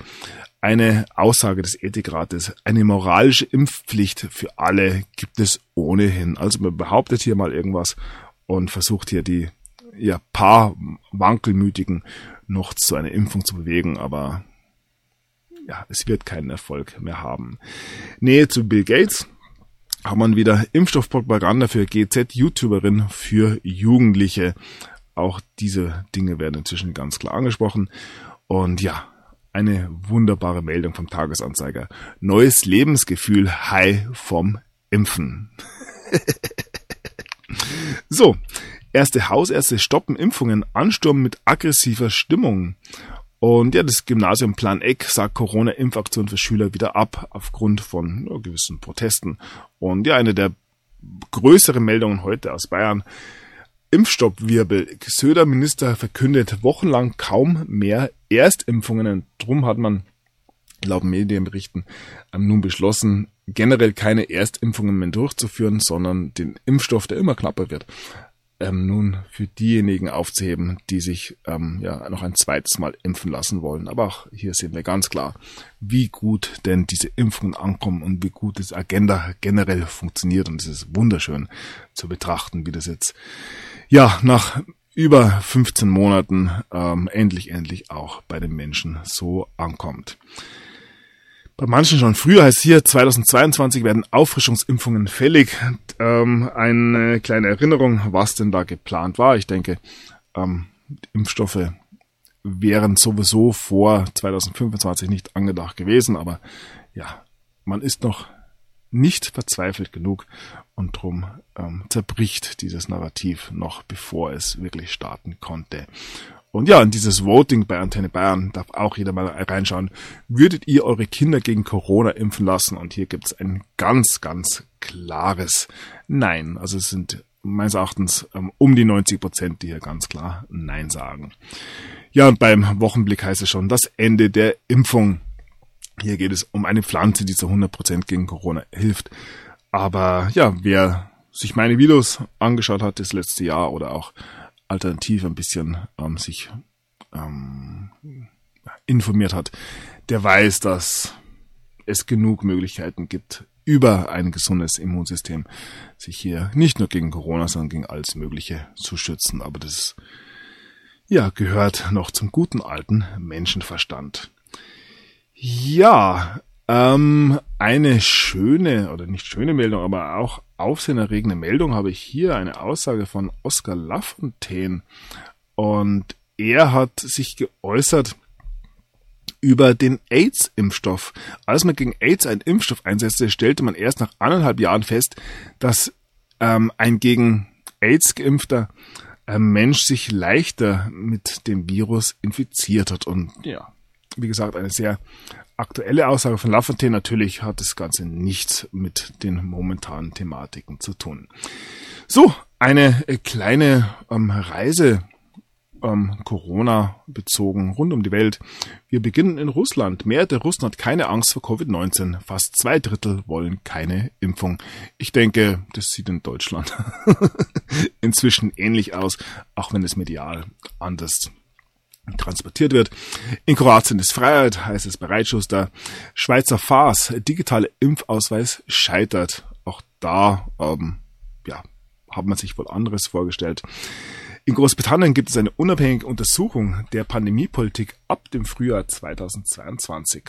eine Aussage des Ethikrates, eine moralische Impfpflicht für alle gibt es ohnehin. Also man behauptet hier mal irgendwas und versucht hier die ja, paar Wankelmütigen noch zu einer Impfung zu bewegen, aber ja, es wird keinen Erfolg mehr haben. Nähe zu Bill Gates hat man wieder Impfstoffpropaganda für GZ-YouTuberin für Jugendliche. Auch diese Dinge werden inzwischen ganz klar angesprochen. Und ja, eine wunderbare Meldung vom Tagesanzeiger. Neues Lebensgefühl, High vom Impfen. so, Erste Hausärzte stoppen Impfungen, Ansturm mit aggressiver Stimmung. Und ja, das Gymnasium Plan Eck sagt Corona-Impfaktion für Schüler wieder ab, aufgrund von ja, gewissen Protesten. Und ja, eine der größeren Meldungen heute aus Bayern. Impfstoppwirbel. Söder Minister verkündet wochenlang kaum mehr Erstimpfungen. Drum hat man laut Medienberichten ähm, nun beschlossen, generell keine Erstimpfungen mehr durchzuführen, sondern den Impfstoff, der immer knapper wird, ähm, nun für diejenigen aufzuheben, die sich ähm, ja noch ein zweites Mal impfen lassen wollen. Aber auch hier sehen wir ganz klar, wie gut denn diese Impfungen ankommen und wie gut das Agenda generell funktioniert. Und es ist wunderschön zu betrachten, wie das jetzt ja nach über 15 Monaten ähm, endlich endlich auch bei den Menschen so ankommt. Bei manchen schon früher heißt hier, 2022 werden Auffrischungsimpfungen fällig. Ähm, eine kleine Erinnerung, was denn da geplant war. Ich denke, ähm, Impfstoffe wären sowieso vor 2025 nicht angedacht gewesen, aber ja, man ist noch nicht verzweifelt genug und drum ähm, zerbricht dieses Narrativ noch, bevor es wirklich starten konnte. Und ja, in dieses Voting bei Antenne Bayern darf auch jeder mal reinschauen. Würdet ihr eure Kinder gegen Corona impfen lassen? Und hier gibt es ein ganz, ganz klares Nein. Also es sind meines Erachtens ähm, um die 90 Prozent, die hier ganz klar Nein sagen. Ja, und beim Wochenblick heißt es schon das Ende der Impfung. Hier geht es um eine Pflanze, die zu 100 Prozent gegen Corona hilft. Aber ja, wer sich meine Videos angeschaut hat das letzte Jahr oder auch alternativ ein bisschen ähm, sich ähm, informiert hat, der weiß, dass es genug Möglichkeiten gibt, über ein gesundes Immunsystem sich hier nicht nur gegen Corona, sondern gegen alles Mögliche zu schützen. Aber das ja gehört noch zum guten alten Menschenverstand. Ja, ähm, eine schöne oder nicht schöne Meldung, aber auch aufsehenerregende Meldung habe ich hier eine Aussage von Oskar Lafontaine und er hat sich geäußert über den AIDS-Impfstoff. Als man gegen AIDS einen Impfstoff einsetzte, stellte man erst nach anderthalb Jahren fest, dass ähm, ein gegen AIDS geimpfter äh, Mensch sich leichter mit dem Virus infiziert hat. Und ja, wie gesagt, eine sehr aktuelle Aussage von Lafontaine. Natürlich hat das Ganze nichts mit den momentanen Thematiken zu tun. So, eine äh, kleine ähm, Reise ähm, Corona bezogen rund um die Welt. Wir beginnen in Russland. Mehrheit der Russen hat keine Angst vor Covid-19. Fast zwei Drittel wollen keine Impfung. Ich denke, das sieht in Deutschland inzwischen ähnlich aus, auch wenn es medial anders transportiert wird. In Kroatien ist Freiheit, heißt es bei Reitschuster. Schweizer Farce, digitale Impfausweis scheitert. Auch da, ähm, ja, hat man sich wohl anderes vorgestellt. In Großbritannien gibt es eine unabhängige Untersuchung der Pandemiepolitik ab dem Frühjahr 2022.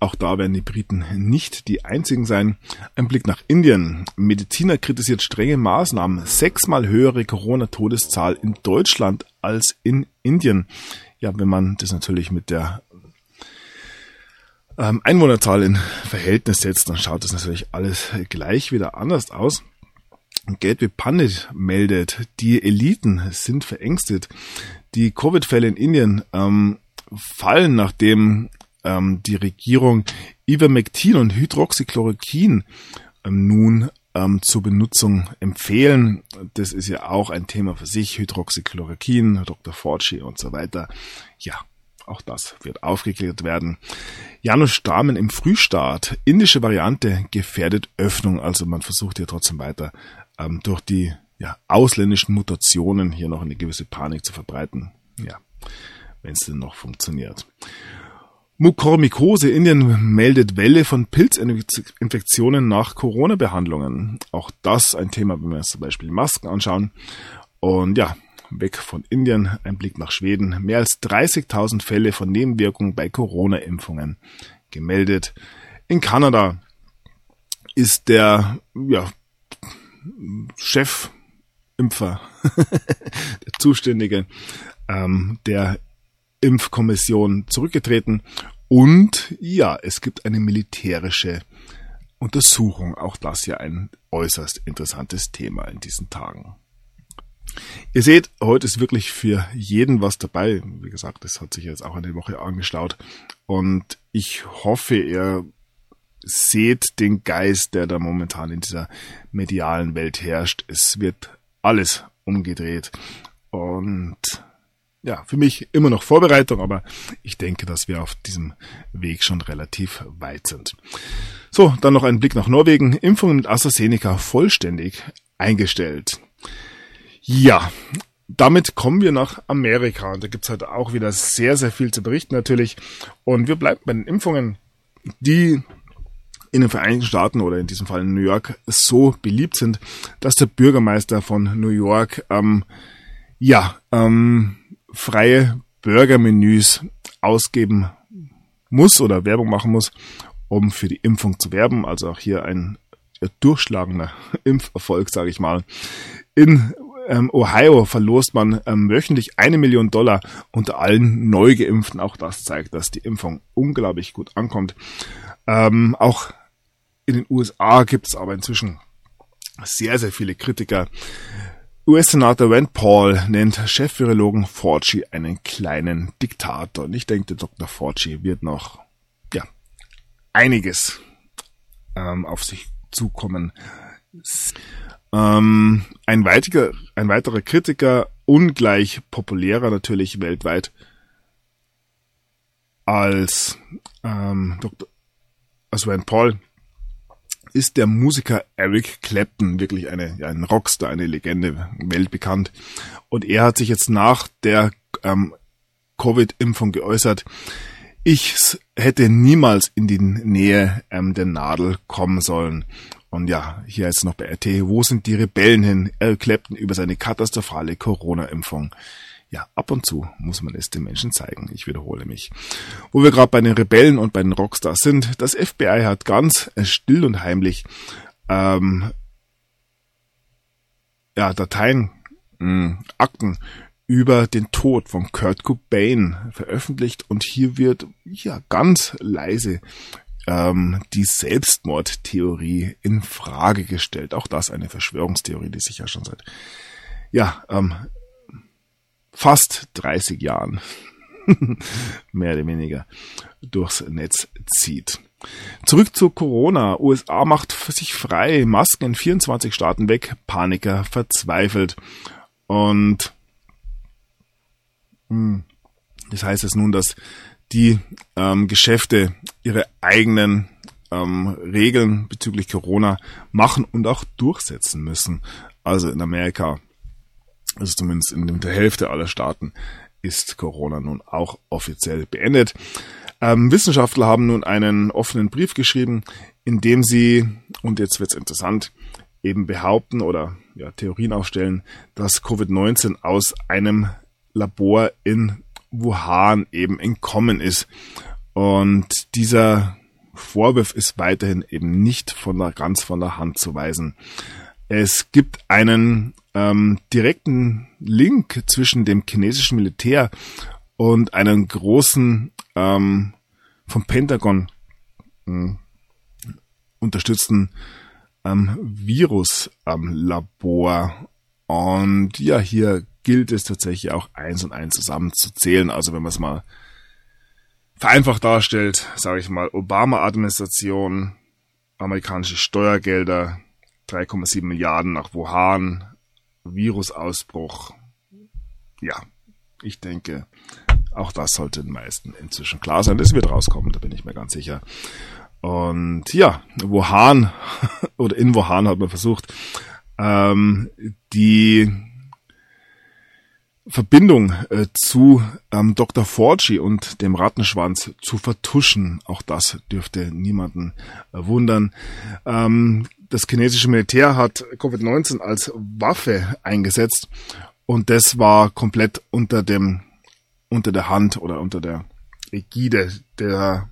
Auch da werden die Briten nicht die einzigen sein. Ein Blick nach Indien. Mediziner kritisiert strenge Maßnahmen. Sechsmal höhere Corona-Todeszahl in Deutschland als in Indien. Ja, wenn man das natürlich mit der ähm, Einwohnerzahl in Verhältnis setzt, dann schaut das natürlich alles gleich wieder anders aus. Gateway Pundit meldet, die Eliten sind verängstet. Die Covid-Fälle in Indien ähm, fallen, nachdem ähm, die Regierung Ivermectin und Hydroxychloroquin ähm, nun ähm, zur Benutzung empfehlen. Das ist ja auch ein Thema für sich. Hydroxychloroquin, Dr. Forci und so weiter. Ja, auch das wird aufgeklärt werden. Janusz Stamen im Frühstart. Indische Variante gefährdet Öffnung. Also man versucht hier trotzdem weiter ähm, durch die ja, ausländischen Mutationen hier noch eine gewisse Panik zu verbreiten. Ja, wenn es denn noch funktioniert. Mukormykose. Indien meldet Welle von Pilzinfektionen nach Corona-Behandlungen. Auch das ein Thema, wenn wir uns zum Beispiel Masken anschauen. Und ja, weg von Indien, ein Blick nach Schweden. Mehr als 30.000 Fälle von Nebenwirkungen bei Corona-Impfungen gemeldet. In Kanada ist der ja, Chefimpfer, der Zuständige ähm, der Impfkommission zurückgetreten. Und ja, es gibt eine militärische Untersuchung. Auch das ja ein äußerst interessantes Thema in diesen Tagen. Ihr seht, heute ist wirklich für jeden was dabei. Wie gesagt, das hat sich jetzt auch eine Woche angestaut. Und ich hoffe, ihr seht den Geist, der da momentan in dieser medialen Welt herrscht. Es wird alles umgedreht. Und ja, für mich immer noch Vorbereitung, aber ich denke, dass wir auf diesem Weg schon relativ weit sind. So, dann noch ein Blick nach Norwegen. Impfungen mit AstraZeneca vollständig eingestellt. Ja, damit kommen wir nach Amerika und da gibt's halt auch wieder sehr, sehr viel zu berichten natürlich. Und wir bleiben bei den Impfungen, die in den Vereinigten Staaten oder in diesem Fall in New York so beliebt sind, dass der Bürgermeister von New York ähm, ja ähm, freie Burgermenüs ausgeben muss oder Werbung machen muss, um für die Impfung zu werben. Also auch hier ein durchschlagender Impferfolg, sage ich mal. In ähm, Ohio verlost man ähm, wöchentlich eine Million Dollar unter allen Neugeimpften. Auch das zeigt, dass die Impfung unglaublich gut ankommt. Ähm, auch in den USA gibt es aber inzwischen sehr, sehr viele Kritiker. US-Senator Rand Paul nennt Chef-Virologen Fauci einen kleinen Diktator. Und ich denke, Dr. Fauci wird noch ja, einiges ähm, auf sich zukommen. Ähm, ein, weitiger, ein weiterer Kritiker, ungleich populärer natürlich weltweit als ähm, Dr. als Rand Paul, ist der Musiker Eric Clapton wirklich eine, ja, ein Rockstar, eine Legende, weltbekannt. Und er hat sich jetzt nach der ähm, Covid-Impfung geäußert, ich hätte niemals in die Nähe ähm, der Nadel kommen sollen. Und ja, hier jetzt noch bei RT, wo sind die Rebellen hin? Eric Clapton über seine katastrophale Corona-Impfung ja, ab und zu muss man es den Menschen zeigen. Ich wiederhole mich. Wo wir gerade bei den Rebellen und bei den Rockstars sind, das FBI hat ganz still und heimlich ähm, ja, Dateien, mh, hm, Akten über den Tod von Kurt Cobain veröffentlicht und hier wird ja ganz leise ähm, die Selbstmordtheorie in Frage gestellt. Auch das eine Verschwörungstheorie, die sich ja schon seit ja ähm, fast 30 Jahren mehr oder weniger durchs Netz zieht. Zurück zu Corona. USA macht sich frei, Masken in 24 Staaten weg, Paniker verzweifelt. Und hm, das heißt es nun, dass die ähm, Geschäfte ihre eigenen ähm, Regeln bezüglich Corona machen und auch durchsetzen müssen. Also in Amerika also zumindest in der Hälfte aller Staaten, ist Corona nun auch offiziell beendet. Ähm, Wissenschaftler haben nun einen offenen Brief geschrieben, in dem sie, und jetzt wird's interessant, eben behaupten oder ja, Theorien aufstellen, dass Covid-19 aus einem Labor in Wuhan eben entkommen ist. Und dieser Vorwurf ist weiterhin eben nicht von der, ganz von der Hand zu weisen. Es gibt einen ähm, direkten Link zwischen dem chinesischen Militär und einem großen ähm, vom Pentagon äh, unterstützten ähm, Viruslabor. und ja, hier gilt es tatsächlich auch eins und eins zusammenzuzählen. Also wenn man es mal vereinfacht darstellt, sage ich mal, Obama-Administration, amerikanische Steuergelder, 3,7 Milliarden nach Wuhan, Virusausbruch. Ja, ich denke, auch das sollte den meisten inzwischen klar sein. Das wird rauskommen, da bin ich mir ganz sicher. Und ja, Wuhan oder in Wuhan hat man versucht, ähm, die Verbindung äh, zu ähm, Dr. Forgy und dem Rattenschwanz zu vertuschen. Auch das dürfte niemanden äh, wundern. Ähm, das chinesische Militär hat Covid-19 als Waffe eingesetzt und das war komplett unter dem unter der Hand oder unter der Ägide der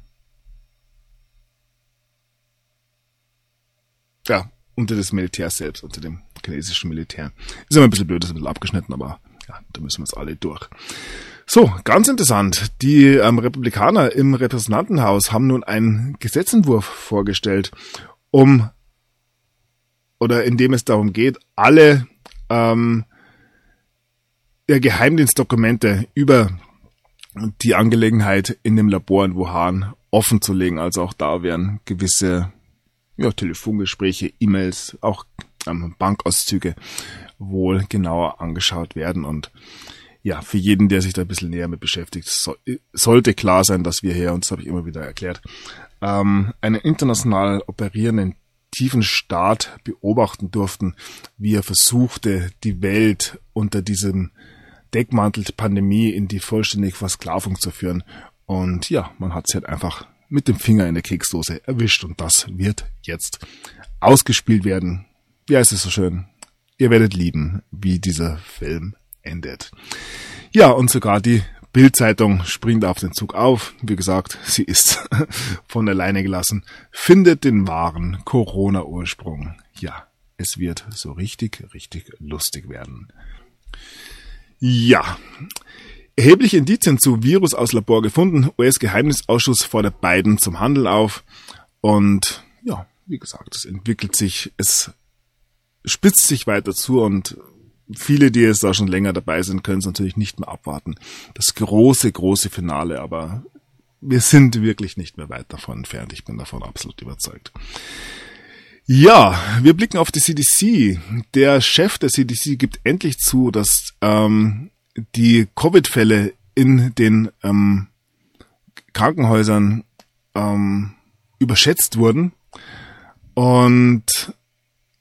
ja, unter des Militärs selbst, unter dem chinesischen Militär. Ist immer ein bisschen blöd, ist ein bisschen abgeschnitten, aber ja, da müssen wir es alle durch. So, ganz interessant. Die ähm, Republikaner im Repräsentantenhaus haben nun einen Gesetzentwurf vorgestellt, um oder in dem es darum geht, alle ähm, der Geheimdienstdokumente über die Angelegenheit in dem Labor in Wuhan offen zu legen. Also auch da werden gewisse ja, Telefongespräche, E-Mails, auch ähm, Bankauszüge wohl genauer angeschaut werden. Und ja, für jeden, der sich da ein bisschen näher mit beschäftigt, so, sollte klar sein, dass wir hier, und das habe ich immer wieder erklärt, ähm, einen international operierenden tiefen Staat beobachten durften, wie er versuchte, die Welt unter diesem Deckmantel Pandemie in die vollständige Versklavung zu führen. Und ja, man hat es halt einfach mit dem Finger in der Keksdose erwischt und das wird jetzt ausgespielt werden. Wie heißt es so schön? Ihr werdet lieben, wie dieser Film endet. Ja, und sogar die Bildzeitung springt auf den Zug auf. Wie gesagt, sie ist von alleine gelassen. Findet den wahren Corona-Ursprung. Ja, es wird so richtig, richtig lustig werden. Ja, Erhebliche Indizien zu Virus aus Labor gefunden. US-Geheimnisausschuss fordert Biden zum Handel auf. Und ja, wie gesagt, es entwickelt sich, es spitzt sich weiter zu und viele, die jetzt da schon länger dabei sind, können es natürlich nicht mehr abwarten. Das große, große Finale, aber wir sind wirklich nicht mehr weit davon entfernt. Ich bin davon absolut überzeugt. Ja, wir blicken auf die CDC. Der Chef der CDC gibt endlich zu, dass ähm, die Covid-Fälle in den ähm, Krankenhäusern ähm, überschätzt wurden. Und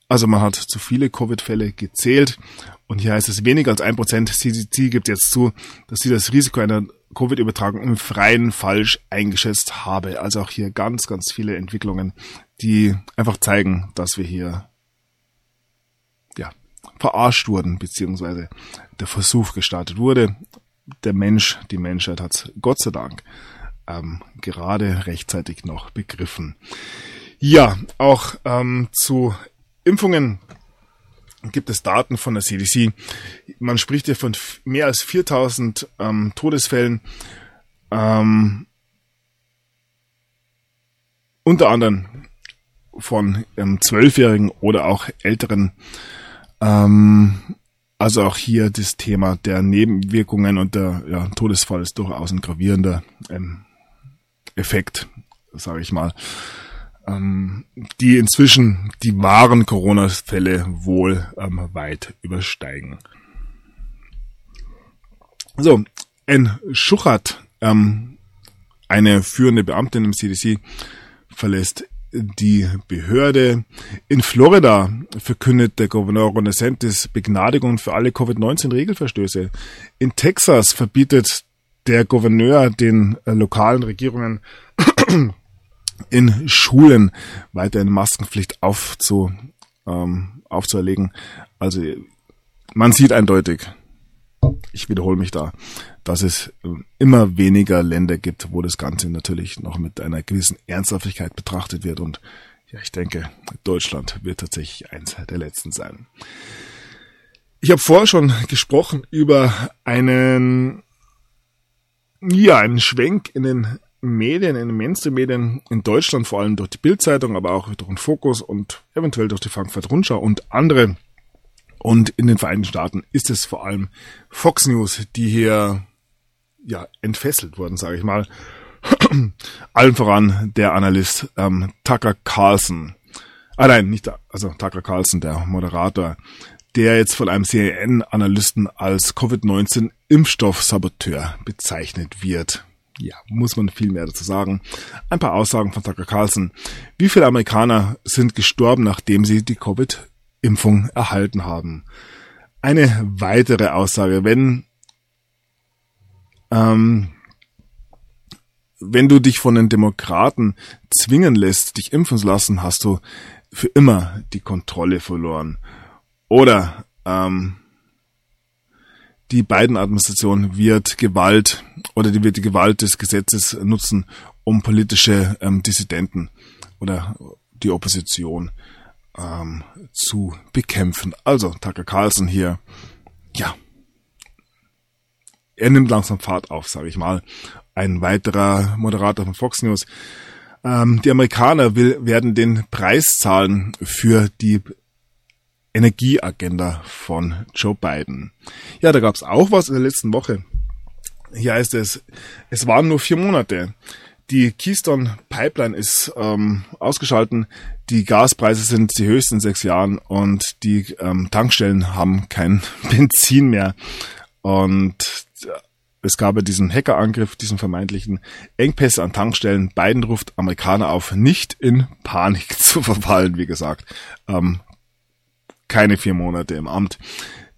also man hat zu viele Covid-Fälle gezählt und hier heißt es weniger als ein Prozent. CDC gibt jetzt zu, dass sie das Risiko einer Covid-Übertragung im Freien falsch eingeschätzt habe. Also auch hier ganz, ganz viele Entwicklungen, die einfach zeigen, dass wir hier ja, verarscht wurden, beziehungsweise der Versuch gestartet wurde. Der Mensch, die Menschheit hat Gott sei Dank ähm, gerade rechtzeitig noch begriffen. Ja, auch ähm, zu Impfungen gibt es Daten von der CDC. Man spricht hier von mehr als 4000 ähm, Todesfällen. Ähm, unter anderem von ähm, Zwölfjährigen oder auch älteren. Ähm, also auch hier das Thema der Nebenwirkungen und der ja, Todesfall ist durchaus ein gravierender ähm, Effekt, sage ich mal ähm, die inzwischen die wahren Corona-Fälle wohl ähm, weit übersteigen. So, N. Schuchert, ähm, eine führende Beamtin im CDC, verlässt die Behörde. In Florida verkündet der Gouverneur Ron DeSantis Begnadigung für alle Covid-19-Regelverstöße. In Texas verbietet der Gouverneur den äh, lokalen Regierungen in Schulen weiter eine Maskenpflicht aufzu, ähm, aufzuerlegen. Also man sieht eindeutig, ich wiederhole mich da, dass es äh, immer weniger Länder gibt, wo das Ganze natürlich noch mit einer gewissen Ernsthaftigkeit betrachtet wird. Und ja, ich denke, Deutschland wird tatsächlich eins der letzten sein. Ich habe vorher schon gesprochen über einen, ja, einen Schwenk in den Medien, in den Mainstream-Medien in Deutschland, vor allem durch die Bildzeitung, aber auch durch den Fokus und eventuell durch die Frankfurt Rundschau und andere. Und in den Vereinigten Staaten ist es vor allem Fox News, die hier ja entfesselt wurden, sage ich mal. Allen voran der Analyst ähm, Tucker Carlson. Ah nein, nicht also Tucker Carlson, der Moderator, der jetzt von einem CNN-Analysten als Covid-19-Impfstoffsaboteur bezeichnet wird ja, muss man viel mehr dazu sagen. Ein paar Aussagen von Tucker Carlson. Wie viele Amerikaner sind gestorben, nachdem sie die Covid-Impfung erhalten haben? Eine weitere Aussage, wenn, ähm, wenn du dich von den Demokraten zwingen lässt, dich impfen zu lassen, hast du für immer die Kontrolle verloren. Oder ähm, die Biden-Administration wird Gewalt oder die wird die Gewalt des Gesetzes nutzen, um politische ähm, Dissidenten oder die Opposition ähm, zu bekämpfen. Also Tucker Carlson hier, ja, er nimmt langsam Fahrt auf, sage ich mal. Ein weiterer Moderator von Fox News. Ähm, die Amerikaner will, werden den Preis zahlen für die Energieagenda von Joe Biden. Ja, da gab es auch was in der letzten Woche. Hier heißt es, es waren nur vier Monate. Die Keystone Pipeline ist ähm, ausgeschalten. Die Gaspreise sind die höchsten in sechs Jahren und die ähm, Tankstellen haben kein Benzin mehr. Und es gab ja diesen Hackerangriff, diesen vermeintlichen Engpässe an Tankstellen. Biden ruft Amerikaner auf, nicht in Panik zu verfallen, wie gesagt. Ähm, keine vier Monate im Amt.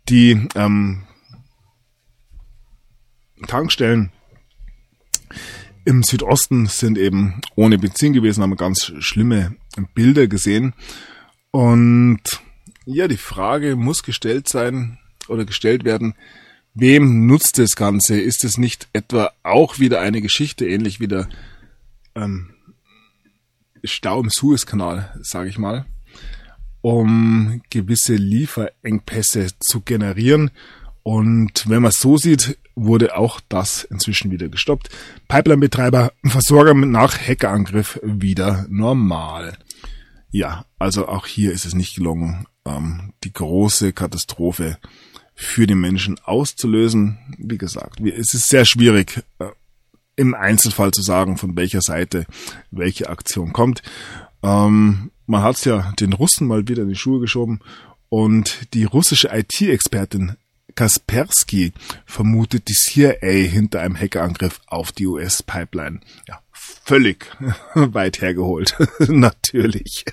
Die ähm, Tankstellen im Südosten sind eben ohne Benzin gewesen, haben ganz schlimme Bilder gesehen. Und ja, die Frage muss gestellt sein oder gestellt werden, wem nutzt das Ganze? Ist es nicht etwa auch wieder eine Geschichte, ähnlich wie der ähm, Stau im Suezkanal, sage ich mal? Um gewisse Lieferengpässe zu generieren. Und wenn man es so sieht, wurde auch das inzwischen wieder gestoppt. Pipeline-Betreiber versorgen nach Hackerangriff wieder normal. Ja, also auch hier ist es nicht gelungen, ähm, die große Katastrophe für die Menschen auszulösen. Wie gesagt, es ist sehr schwierig, äh, im Einzelfall zu sagen, von welcher Seite welche Aktion kommt. Ähm, man hat ja den Russen mal wieder in die Schuhe geschoben und die russische IT-Expertin Kaspersky vermutet die CIA hinter einem Hackerangriff auf die US-Pipeline. Ja, völlig weit hergeholt. Natürlich.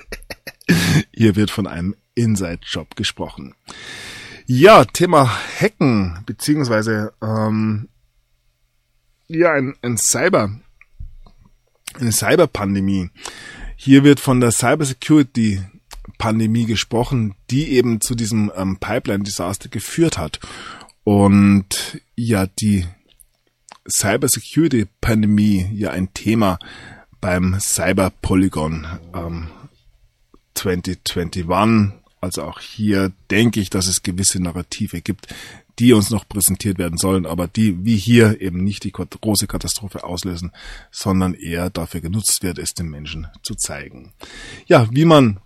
Hier wird von einem Inside-Job gesprochen. Ja, Thema Hacken, beziehungsweise ähm, ja, ein, ein Cyber, eine Cyberpandemie. Hier wird von der Cybersecurity Pandemie gesprochen, die eben zu diesem ähm, Pipeline-Desaster geführt hat. Und ja, die Cybersecurity-Pandemie ja ein Thema beim Cyber Polygon ähm, 2021. Also auch hier denke ich, dass es gewisse Narrative gibt, die uns noch präsentiert werden sollen, aber die wie hier eben nicht die große Katastrophe auslösen, sondern eher dafür genutzt wird, es den Menschen zu zeigen. Ja, wie man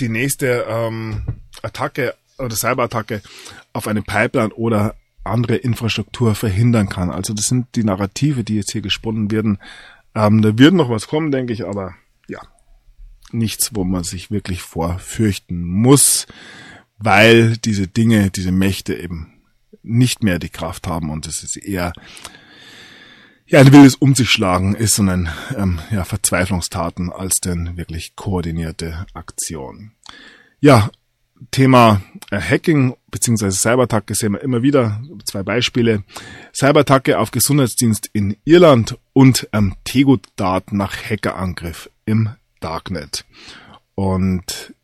die nächste ähm, Attacke oder Cyberattacke auf eine Pipeline oder andere Infrastruktur verhindern kann. Also das sind die Narrative, die jetzt hier gesponnen werden. Ähm, da wird noch was kommen, denke ich, aber ja, nichts, wo man sich wirklich vorfürchten muss, weil diese Dinge, diese Mächte eben nicht mehr die Kraft haben und es ist eher ja, ein wildes Um sich schlagen ist und ein ähm, ja, Verzweiflungstaten als denn wirklich koordinierte Aktion. Ja, Thema äh, Hacking bzw. Cyberattacke sehen wir immer wieder. Zwei Beispiele. Cyberattacke auf Gesundheitsdienst in Irland und ähm, Tegut-Daten nach Hackerangriff im Darknet. Und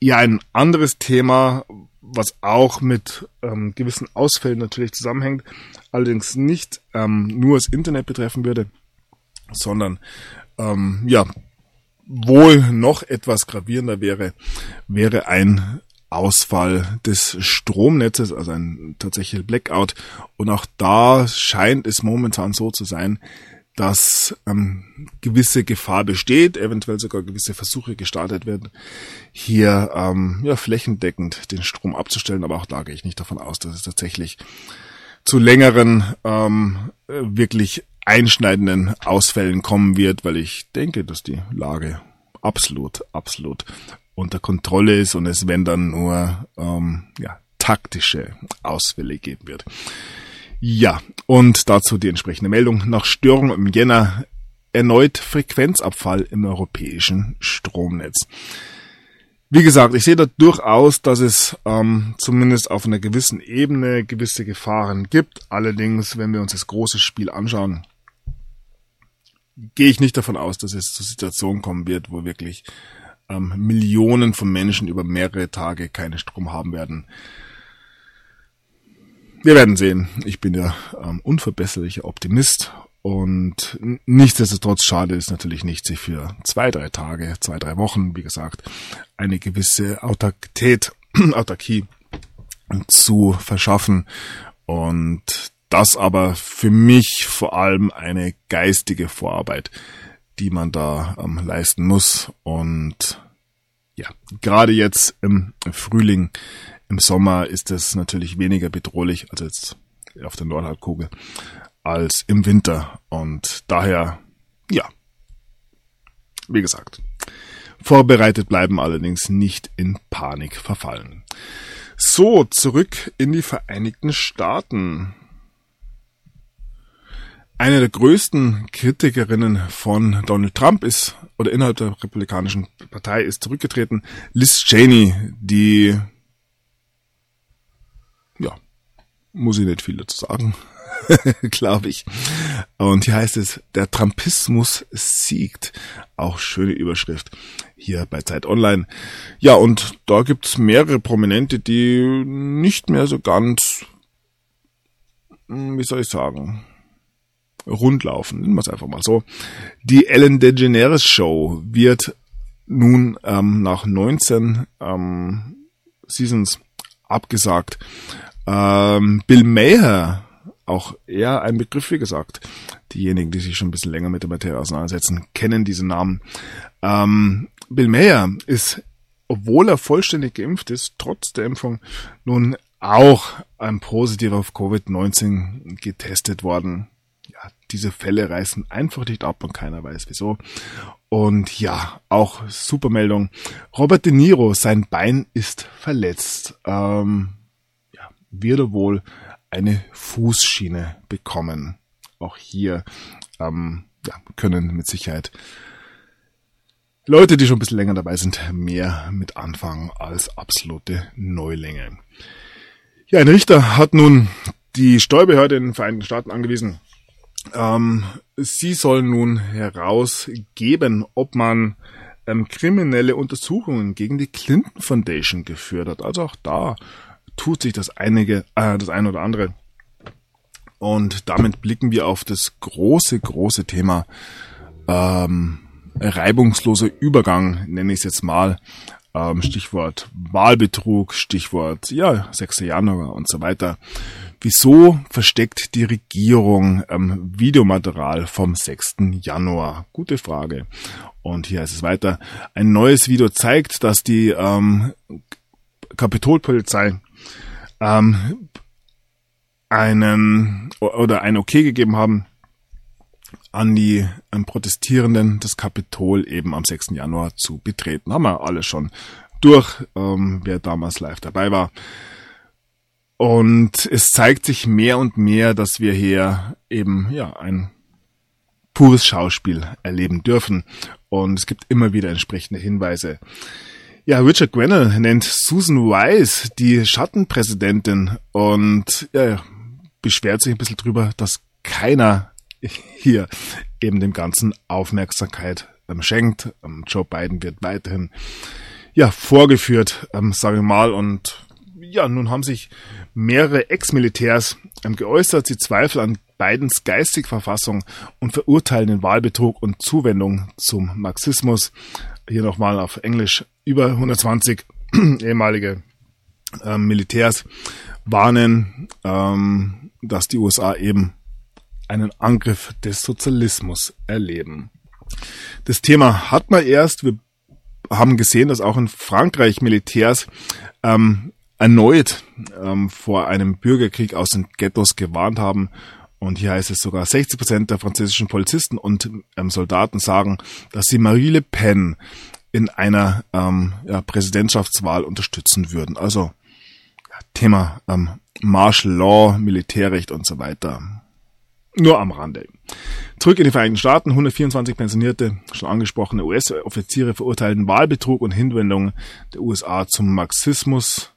ja, ein anderes Thema, was auch mit ähm, gewissen Ausfällen natürlich zusammenhängt, allerdings nicht ähm, nur das Internet betreffen würde, sondern ähm, ja, wohl noch etwas gravierender wäre, wäre ein Ausfall des Stromnetzes, also ein tatsächlicher Blackout. Und auch da scheint es momentan so zu sein, dass ähm, gewisse Gefahr besteht, eventuell sogar gewisse Versuche gestartet werden, hier ähm, ja, flächendeckend den Strom abzustellen. Aber auch da gehe ich nicht davon aus, dass es tatsächlich zu längeren, ähm, wirklich einschneidenden Ausfällen kommen wird, weil ich denke, dass die Lage absolut, absolut unter Kontrolle ist und es wenn dann nur ähm, ja, taktische Ausfälle geben wird. Ja, und dazu die entsprechende Meldung. Nach Störung im Jänner erneut Frequenzabfall im europäischen Stromnetz. Wie gesagt, ich sehe da durchaus, dass es ähm, zumindest auf einer gewissen Ebene gewisse Gefahren gibt. Allerdings, wenn wir uns das große Spiel anschauen, gehe ich nicht davon aus, dass es zu Situationen kommen wird, wo wirklich ähm, Millionen von Menschen über mehrere Tage keinen Strom haben werden. Wir werden sehen. Ich bin ja ähm, unverbesserlicher Optimist und nichtsdestotrotz schade ist natürlich nicht, sich für zwei, drei Tage, zwei, drei Wochen, wie gesagt, eine gewisse Autarkität, Autarkie zu verschaffen. Und das aber für mich vor allem eine geistige Vorarbeit, die man da ähm, leisten muss. Und ja, gerade jetzt im Frühling im Sommer ist es natürlich weniger bedrohlich als jetzt auf der Nordhalbkugel als im Winter. Und daher, ja, wie gesagt, vorbereitet bleiben allerdings nicht in Panik verfallen. So, zurück in die Vereinigten Staaten. Eine der größten Kritikerinnen von Donald Trump ist, oder innerhalb der Republikanischen Partei ist zurückgetreten, Liz Cheney, die muss ich nicht viel dazu sagen, glaube ich. Und hier heißt es, der Trumpismus siegt. Auch schöne Überschrift hier bei Zeit Online. Ja, und da gibt's mehrere Prominente, die nicht mehr so ganz, hm, wie soll ich sagen, rundlaufen. Nennen wir es einfach mal so. Die Ellen DeGeneres Show wird nun ähm, nach 19 ähm, Seasons abgesagt. Ähm, Bill Maher, auch eher ein Begriff, wie gesagt. Diejenigen, die sich schon ein bisschen länger mit der Materie auseinandersetzen, kennen diesen Namen. Ähm, Bill Maher ist, obwohl er vollständig geimpft ist, trotz der Impfung nun auch ein positiv auf Covid-19 getestet worden. Ja, diese Fälle reißen einfach nicht ab und keiner weiß wieso. Und ja, auch Supermeldung. Robert De Niro, sein Bein ist verletzt. Ähm, wird er wohl eine Fußschiene bekommen. Auch hier ähm, ja, können mit Sicherheit Leute, die schon ein bisschen länger dabei sind, mehr mit anfangen als absolute Neulinge. Ja, ein Richter hat nun die Steuerbehörde in den Vereinigten Staaten angewiesen, ähm, sie sollen nun herausgeben, ob man ähm, kriminelle Untersuchungen gegen die Clinton Foundation geführt hat. Also auch da tut sich das einige, äh, das eine oder andere. Und damit blicken wir auf das große, große Thema ähm, reibungsloser Übergang, nenne ich es jetzt mal. Ähm, Stichwort Wahlbetrug, Stichwort ja 6. Januar und so weiter. Wieso versteckt die Regierung ähm, Videomaterial vom 6. Januar? Gute Frage. Und hier heißt es weiter. Ein neues Video zeigt, dass die ähm, Kapitolpolizei ähm, einen oder ein Okay gegeben haben an die ähm, Protestierenden das Kapitol eben am 6. Januar zu betreten. Haben wir alle schon durch, ähm, wer damals live dabei war. Und es zeigt sich mehr und mehr, dass wir hier eben ja ein pures Schauspiel erleben dürfen. Und es gibt immer wieder entsprechende Hinweise. Ja, Richard Grenell nennt Susan Wise die Schattenpräsidentin und ja, beschwert sich ein bisschen drüber, dass keiner hier eben dem Ganzen Aufmerksamkeit ähm, schenkt. Ähm, Joe Biden wird weiterhin ja vorgeführt, ähm, sage ich mal, und ja, nun haben sich mehrere Ex-Militärs ähm, geäußert. Sie zweifeln an Bidens Geistigverfassung und verurteilen den Wahlbetrug und Zuwendung zum Marxismus. Hier nochmal auf Englisch. Über 120 ehemalige äh, Militärs warnen, ähm, dass die USA eben einen Angriff des Sozialismus erleben. Das Thema hat man erst. Wir haben gesehen, dass auch in Frankreich Militärs ähm, erneut ähm, vor einem Bürgerkrieg aus den Ghettos gewarnt haben. Und hier heißt es sogar, 60 Prozent der französischen Polizisten und ähm, Soldaten sagen, dass sie Marie Le Pen in einer ähm, ja, Präsidentschaftswahl unterstützen würden. Also ja, Thema ähm, Martial Law, Militärrecht und so weiter. Nur am Rande. Zurück in die Vereinigten Staaten. 124 pensionierte, schon angesprochene US-Offiziere verurteilten Wahlbetrug und Hinwendung der USA zum Marxismus.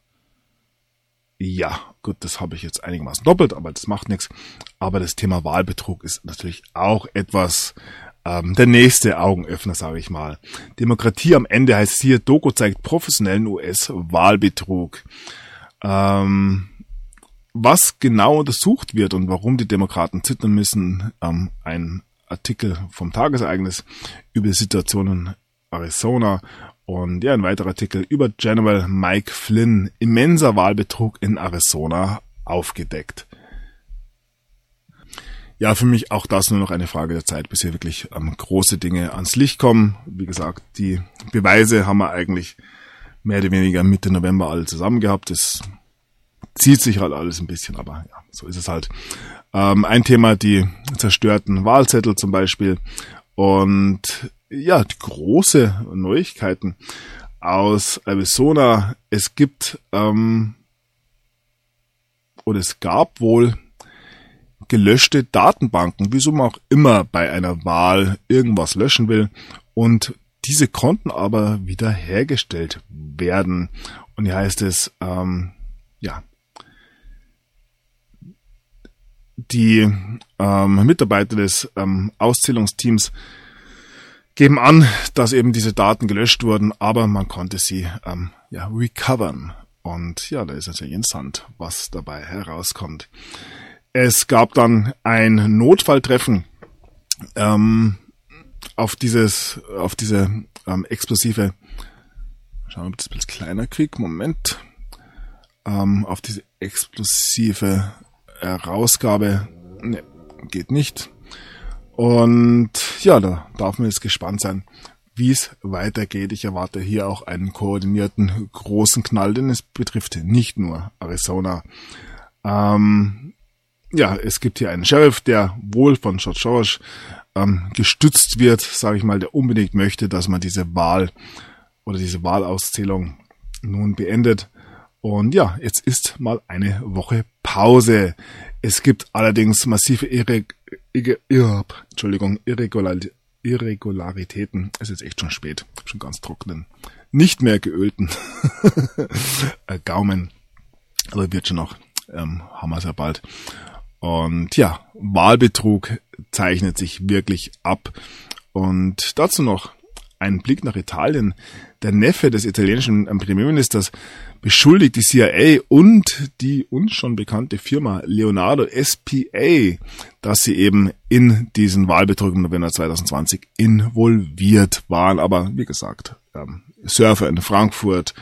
Ja, gut, das habe ich jetzt einigermaßen doppelt, aber das macht nichts. Aber das Thema Wahlbetrug ist natürlich auch etwas, ähm, der nächste Augenöffner, sage ich mal. Demokratie am Ende heißt hier, Doku zeigt professionellen US-Wahlbetrug. Ähm, was genau untersucht wird und warum die Demokraten zittern müssen, ähm, ein Artikel vom Tagesereignis über die Situation in Arizona und ja, ein weiterer Artikel über General Mike Flynn, immenser Wahlbetrug in Arizona aufgedeckt. Ja, für mich auch das nur noch eine Frage der Zeit, bis hier wirklich ähm, große Dinge ans Licht kommen. Wie gesagt, die Beweise haben wir eigentlich mehr oder weniger Mitte November alle zusammen gehabt. Das zieht sich halt alles ein bisschen, aber ja, so ist es halt. Ähm, ein Thema, die zerstörten Wahlzettel zum Beispiel. Und ja, die große Neuigkeiten aus Arizona. Es gibt ähm, oder es gab wohl gelöschte Datenbanken, wieso man auch immer bei einer Wahl irgendwas löschen will. Und diese konnten aber wieder hergestellt werden. Und hier heißt es, ähm, ja, die ähm, Mitarbeiter des ähm, Auszählungsteams geben an, dass eben diese Daten gelöscht wurden, aber man konnte sie ähm, ja recovern. Und ja, da ist natürlich interessant, was dabei herauskommt. Es gab dann ein Notfalltreffen ähm, auf dieses, auf diese ähm, explosive, schauen wir, ob das ein bisschen kleiner krieg, Moment, ähm, auf diese explosive Herausgabe, ne, geht nicht. Und ja, da darf man jetzt gespannt sein, wie es weitergeht. Ich erwarte hier auch einen koordinierten großen Knall, denn es betrifft nicht nur Arizona. Ähm, ja, es gibt hier einen Sheriff, der wohl von George Soros ähm, gestützt wird, sage ich mal, der unbedingt möchte, dass man diese Wahl oder diese Wahlauszählung nun beendet. Und ja, jetzt ist mal eine Woche Pause. Es gibt allerdings massive Irreg Entschuldigung, Irregular Irregularitäten. Es ist echt schon spät. Schon ganz trockenen, nicht mehr geölten Gaumen. Aber wird schon noch. Ähm, haben wir es ja bald. Und ja, Wahlbetrug zeichnet sich wirklich ab. Und dazu noch ein Blick nach Italien. Der Neffe des italienischen Premierministers beschuldigt die CIA und die uns schon bekannte Firma Leonardo SPA, dass sie eben in diesen Wahlbetrug im November 2020 involviert waren. Aber wie gesagt, ähm, Surfer in Frankfurt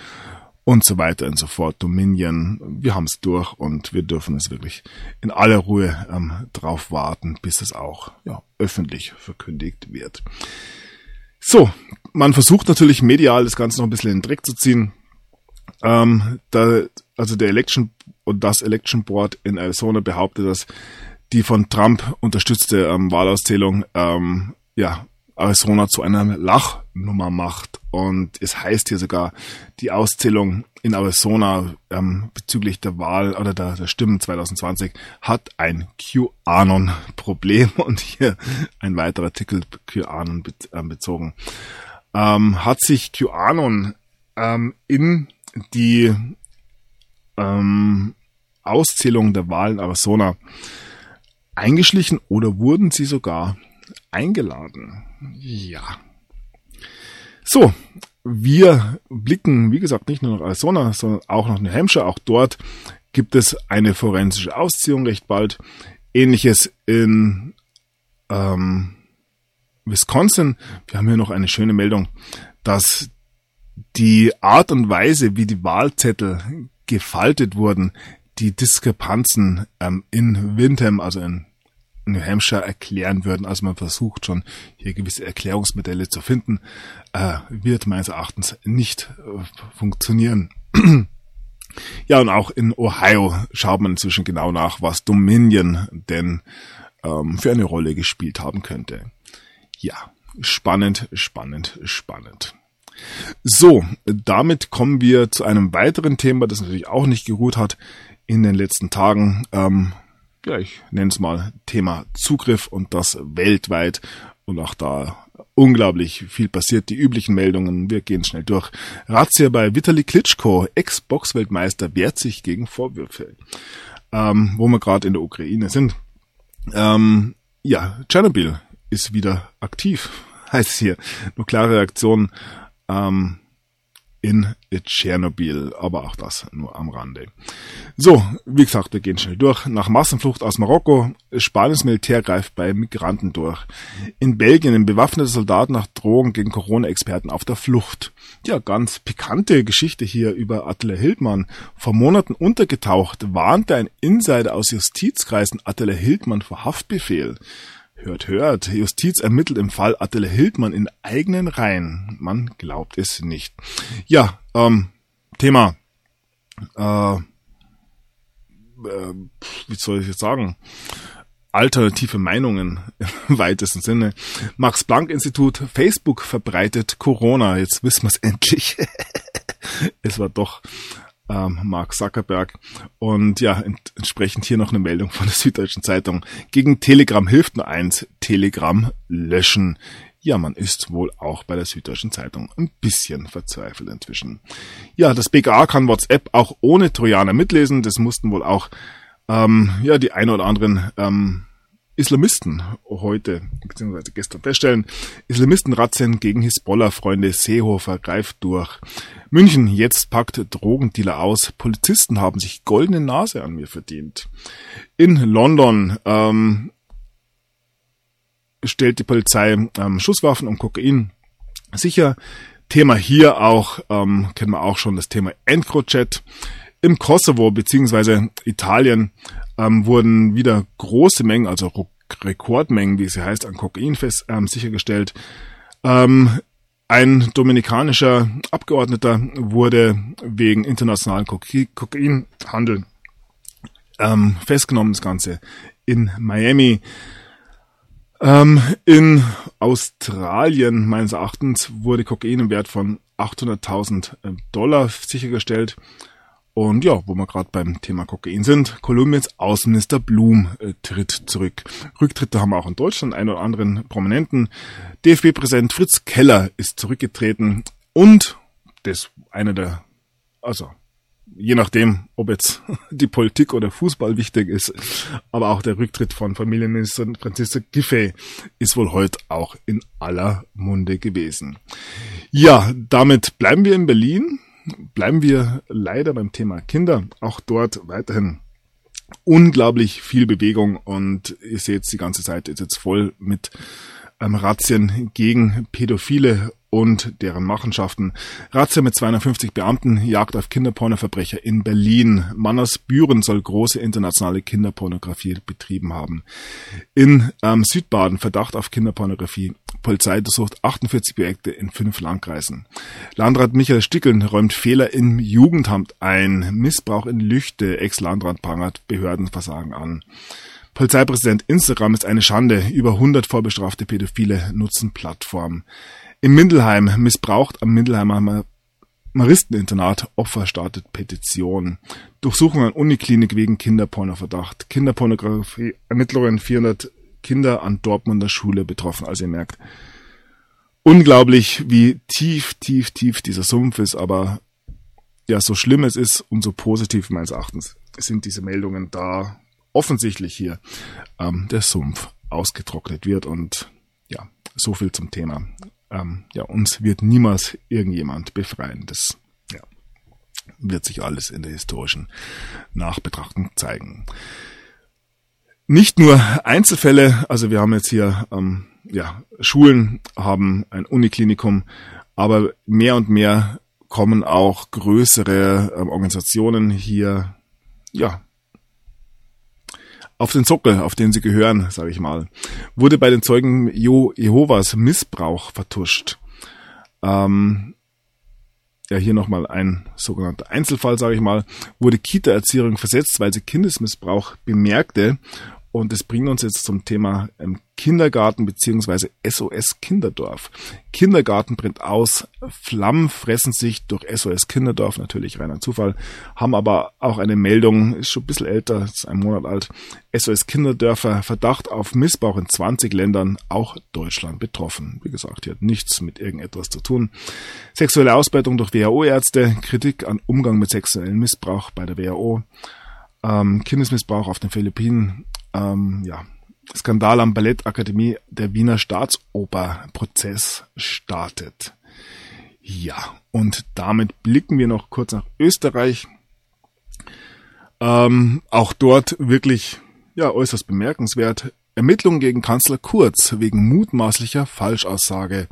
und so weiter und so fort, Dominion, wir haben es durch und wir dürfen es wirklich in aller Ruhe ähm, drauf warten, bis es auch ja, öffentlich verkündigt wird. So, man versucht natürlich medial das Ganze noch ein bisschen in den Dreck zu ziehen. Ähm, da, also der Election und das Election Board in Arizona behauptet, dass die von Trump unterstützte ähm, Wahlauszählung ähm, ja, Arizona zu einer Lachnummer macht. Und es heißt hier sogar, die Auszählung in Arizona ähm, bezüglich der Wahl oder der, der Stimmen 2020 hat ein QAnon-Problem und hier ein weiterer Artikel QAnon ähm, bezogen. Ähm, hat sich QAnon ähm, in die ähm, Auszählung der Wahlen Arizona eingeschlichen oder wurden sie sogar eingeladen? Ja. So, wir blicken, wie gesagt, nicht nur nach Arizona, sondern auch nach New Hampshire. Auch dort gibt es eine forensische Ausziehung recht bald. Ähnliches in ähm, Wisconsin. Wir haben hier noch eine schöne Meldung, dass die Art und Weise, wie die Wahlzettel gefaltet wurden, die Diskrepanzen ähm, in Windham, also in New Hampshire, erklären würden. Also man versucht schon hier gewisse Erklärungsmodelle zu finden, äh, wird meines Erachtens nicht äh, funktionieren. ja, und auch in Ohio schaut man inzwischen genau nach, was Dominion denn ähm, für eine Rolle gespielt haben könnte. Ja, spannend, spannend, spannend. So, damit kommen wir zu einem weiteren Thema, das natürlich auch nicht geruht hat in den letzten Tagen. Ähm, ja, ich nenne es mal Thema Zugriff und das weltweit. Und auch da unglaublich viel passiert. Die üblichen Meldungen, wir gehen schnell durch. Razzia bei Vitali Klitschko, Ex-Box-Weltmeister, wehrt sich gegen Vorwürfe. Ähm, wo wir gerade in der Ukraine sind. Ähm, ja, Tschernobyl ist wieder aktiv, heißt es hier. Nukleare Reaktion ähm, in Tschernobyl, aber auch das nur am Rande. So, wie gesagt, wir gehen schnell durch. Nach Massenflucht aus Marokko, Spaniens Militär greift bei Migranten durch. In Belgien ein bewaffneter Soldat nach Drogen gegen Corona-Experten auf der Flucht. Ja, ganz pikante Geschichte hier über Attila Hildmann. Vor Monaten untergetaucht, warnte ein Insider aus Justizkreisen Attila Hildmann vor Haftbefehl. Hört, hört. Justiz ermittelt im Fall Attila Hildmann in eigenen Reihen. Man glaubt es nicht. Ja, ähm, Thema. Äh, äh, wie soll ich jetzt sagen? Alternative Meinungen im weitesten Sinne. Max Planck Institut, Facebook verbreitet Corona. Jetzt wissen wir es endlich. es war doch ähm, Mark Zuckerberg. Und ja, ent entsprechend hier noch eine Meldung von der Süddeutschen Zeitung. Gegen Telegram hilft nur eins, Telegram löschen. Ja, man ist wohl auch bei der Süddeutschen Zeitung ein bisschen verzweifelt inzwischen. Ja, das BKA kann WhatsApp auch ohne Trojaner mitlesen. Das mussten wohl auch ähm, ja die ein oder anderen ähm, Islamisten heute bzw. gestern feststellen. Islamisten-Razzien gegen Hisbollah-Freunde Seehofer greift durch. München, jetzt packt Drogendealer aus. Polizisten haben sich goldene Nase an mir verdient. In London ähm, stellt die Polizei ähm, Schusswaffen und Kokain sicher. Thema hier auch, ähm, kennen wir auch schon das Thema Encrochat. Im Kosovo bzw. Italien ähm, wurden wieder große Mengen, also Rekordmengen, wie es hier heißt, an Kokain fest, ähm, sichergestellt. Ähm, ein dominikanischer Abgeordneter wurde wegen internationalen Kokainhandel ähm, festgenommen, das Ganze in Miami. Ähm, in Australien, meines Erachtens, wurde Kokain im Wert von 800.000 Dollar sichergestellt. Und ja, wo wir gerade beim Thema Kokain sind, Kolumbiens Außenminister Blum äh, tritt zurück. Rücktritte haben wir auch in Deutschland, einen oder anderen Prominenten. DFB-Präsident Fritz Keller ist zurückgetreten und das einer der, also je nachdem, ob jetzt die Politik oder Fußball wichtig ist, aber auch der Rücktritt von Familienministerin Franziska Giffey ist wohl heute auch in aller Munde gewesen. Ja, damit bleiben wir in Berlin bleiben wir leider beim Thema Kinder. Auch dort weiterhin unglaublich viel Bewegung und ihr seht, die ganze Seite ist jetzt voll mit ähm, Razzien gegen Pädophile und deren Machenschaften. Razzia mit 250 Beamten, Jagd auf Kinderpornoverbrecher in Berlin. Mann aus Büren soll große internationale Kinderpornografie betrieben haben. In ähm, Südbaden Verdacht auf Kinderpornografie. Polizei untersucht 48 Projekte in fünf Landkreisen. Landrat Michael Stickeln räumt Fehler im Jugendamt ein. Missbrauch in Lüchte. Ex-Landrat prangert Behördenversagen an. Polizeipräsident Instagram ist eine Schande. Über 100 vorbestrafte Pädophile nutzen Plattform. In Mindelheim missbraucht am Mindelheimer Maristeninternat Opfer startet Petition. Durchsuchung an Uniklinik wegen Kinderpornoverdacht. Kinderpornografie, Ermittlerin 400 Kinder an Dortmunder Schule betroffen. Also ihr merkt, unglaublich, wie tief, tief, tief dieser Sumpf ist, aber ja, so schlimm es ist, umso positiv meines Erachtens sind diese Meldungen da offensichtlich hier ähm, der Sumpf ausgetrocknet wird und ja, so viel zum Thema. Ähm, ja, uns wird niemals irgendjemand befreien. Das ja, wird sich alles in der historischen Nachbetrachtung zeigen. Nicht nur Einzelfälle, also wir haben jetzt hier ähm, ja, Schulen haben ein Uniklinikum, aber mehr und mehr kommen auch größere ähm, Organisationen hier ja auf den Sockel, auf den sie gehören, sage ich mal, wurde bei den Zeugen Jehovas Missbrauch vertuscht. Ähm, ja, hier nochmal ein sogenannter Einzelfall, sage ich mal, wurde Kita-Erzieherin versetzt, weil sie Kindesmissbrauch bemerkte und das bringt uns jetzt zum Thema ähm, Kindergarten beziehungsweise SOS Kinderdorf. Kindergarten brennt aus, Flammen fressen sich durch SOS Kinderdorf, natürlich reiner Zufall, haben aber auch eine Meldung, ist schon ein bisschen älter, ist ein Monat alt. SOS Kinderdörfer, Verdacht auf Missbrauch in 20 Ländern, auch Deutschland betroffen. Wie gesagt, hier hat nichts mit irgendetwas zu tun. Sexuelle Ausbeutung durch WHO-Ärzte, Kritik an Umgang mit sexuellem Missbrauch bei der WHO, ähm, Kindesmissbrauch auf den Philippinen, ähm, ja, Skandal am Ballettakademie der Wiener Staatsoper Prozess startet. Ja, und damit blicken wir noch kurz nach Österreich. Ähm, auch dort wirklich ja äußerst bemerkenswert. Ermittlungen gegen Kanzler Kurz wegen mutmaßlicher Falschaussage.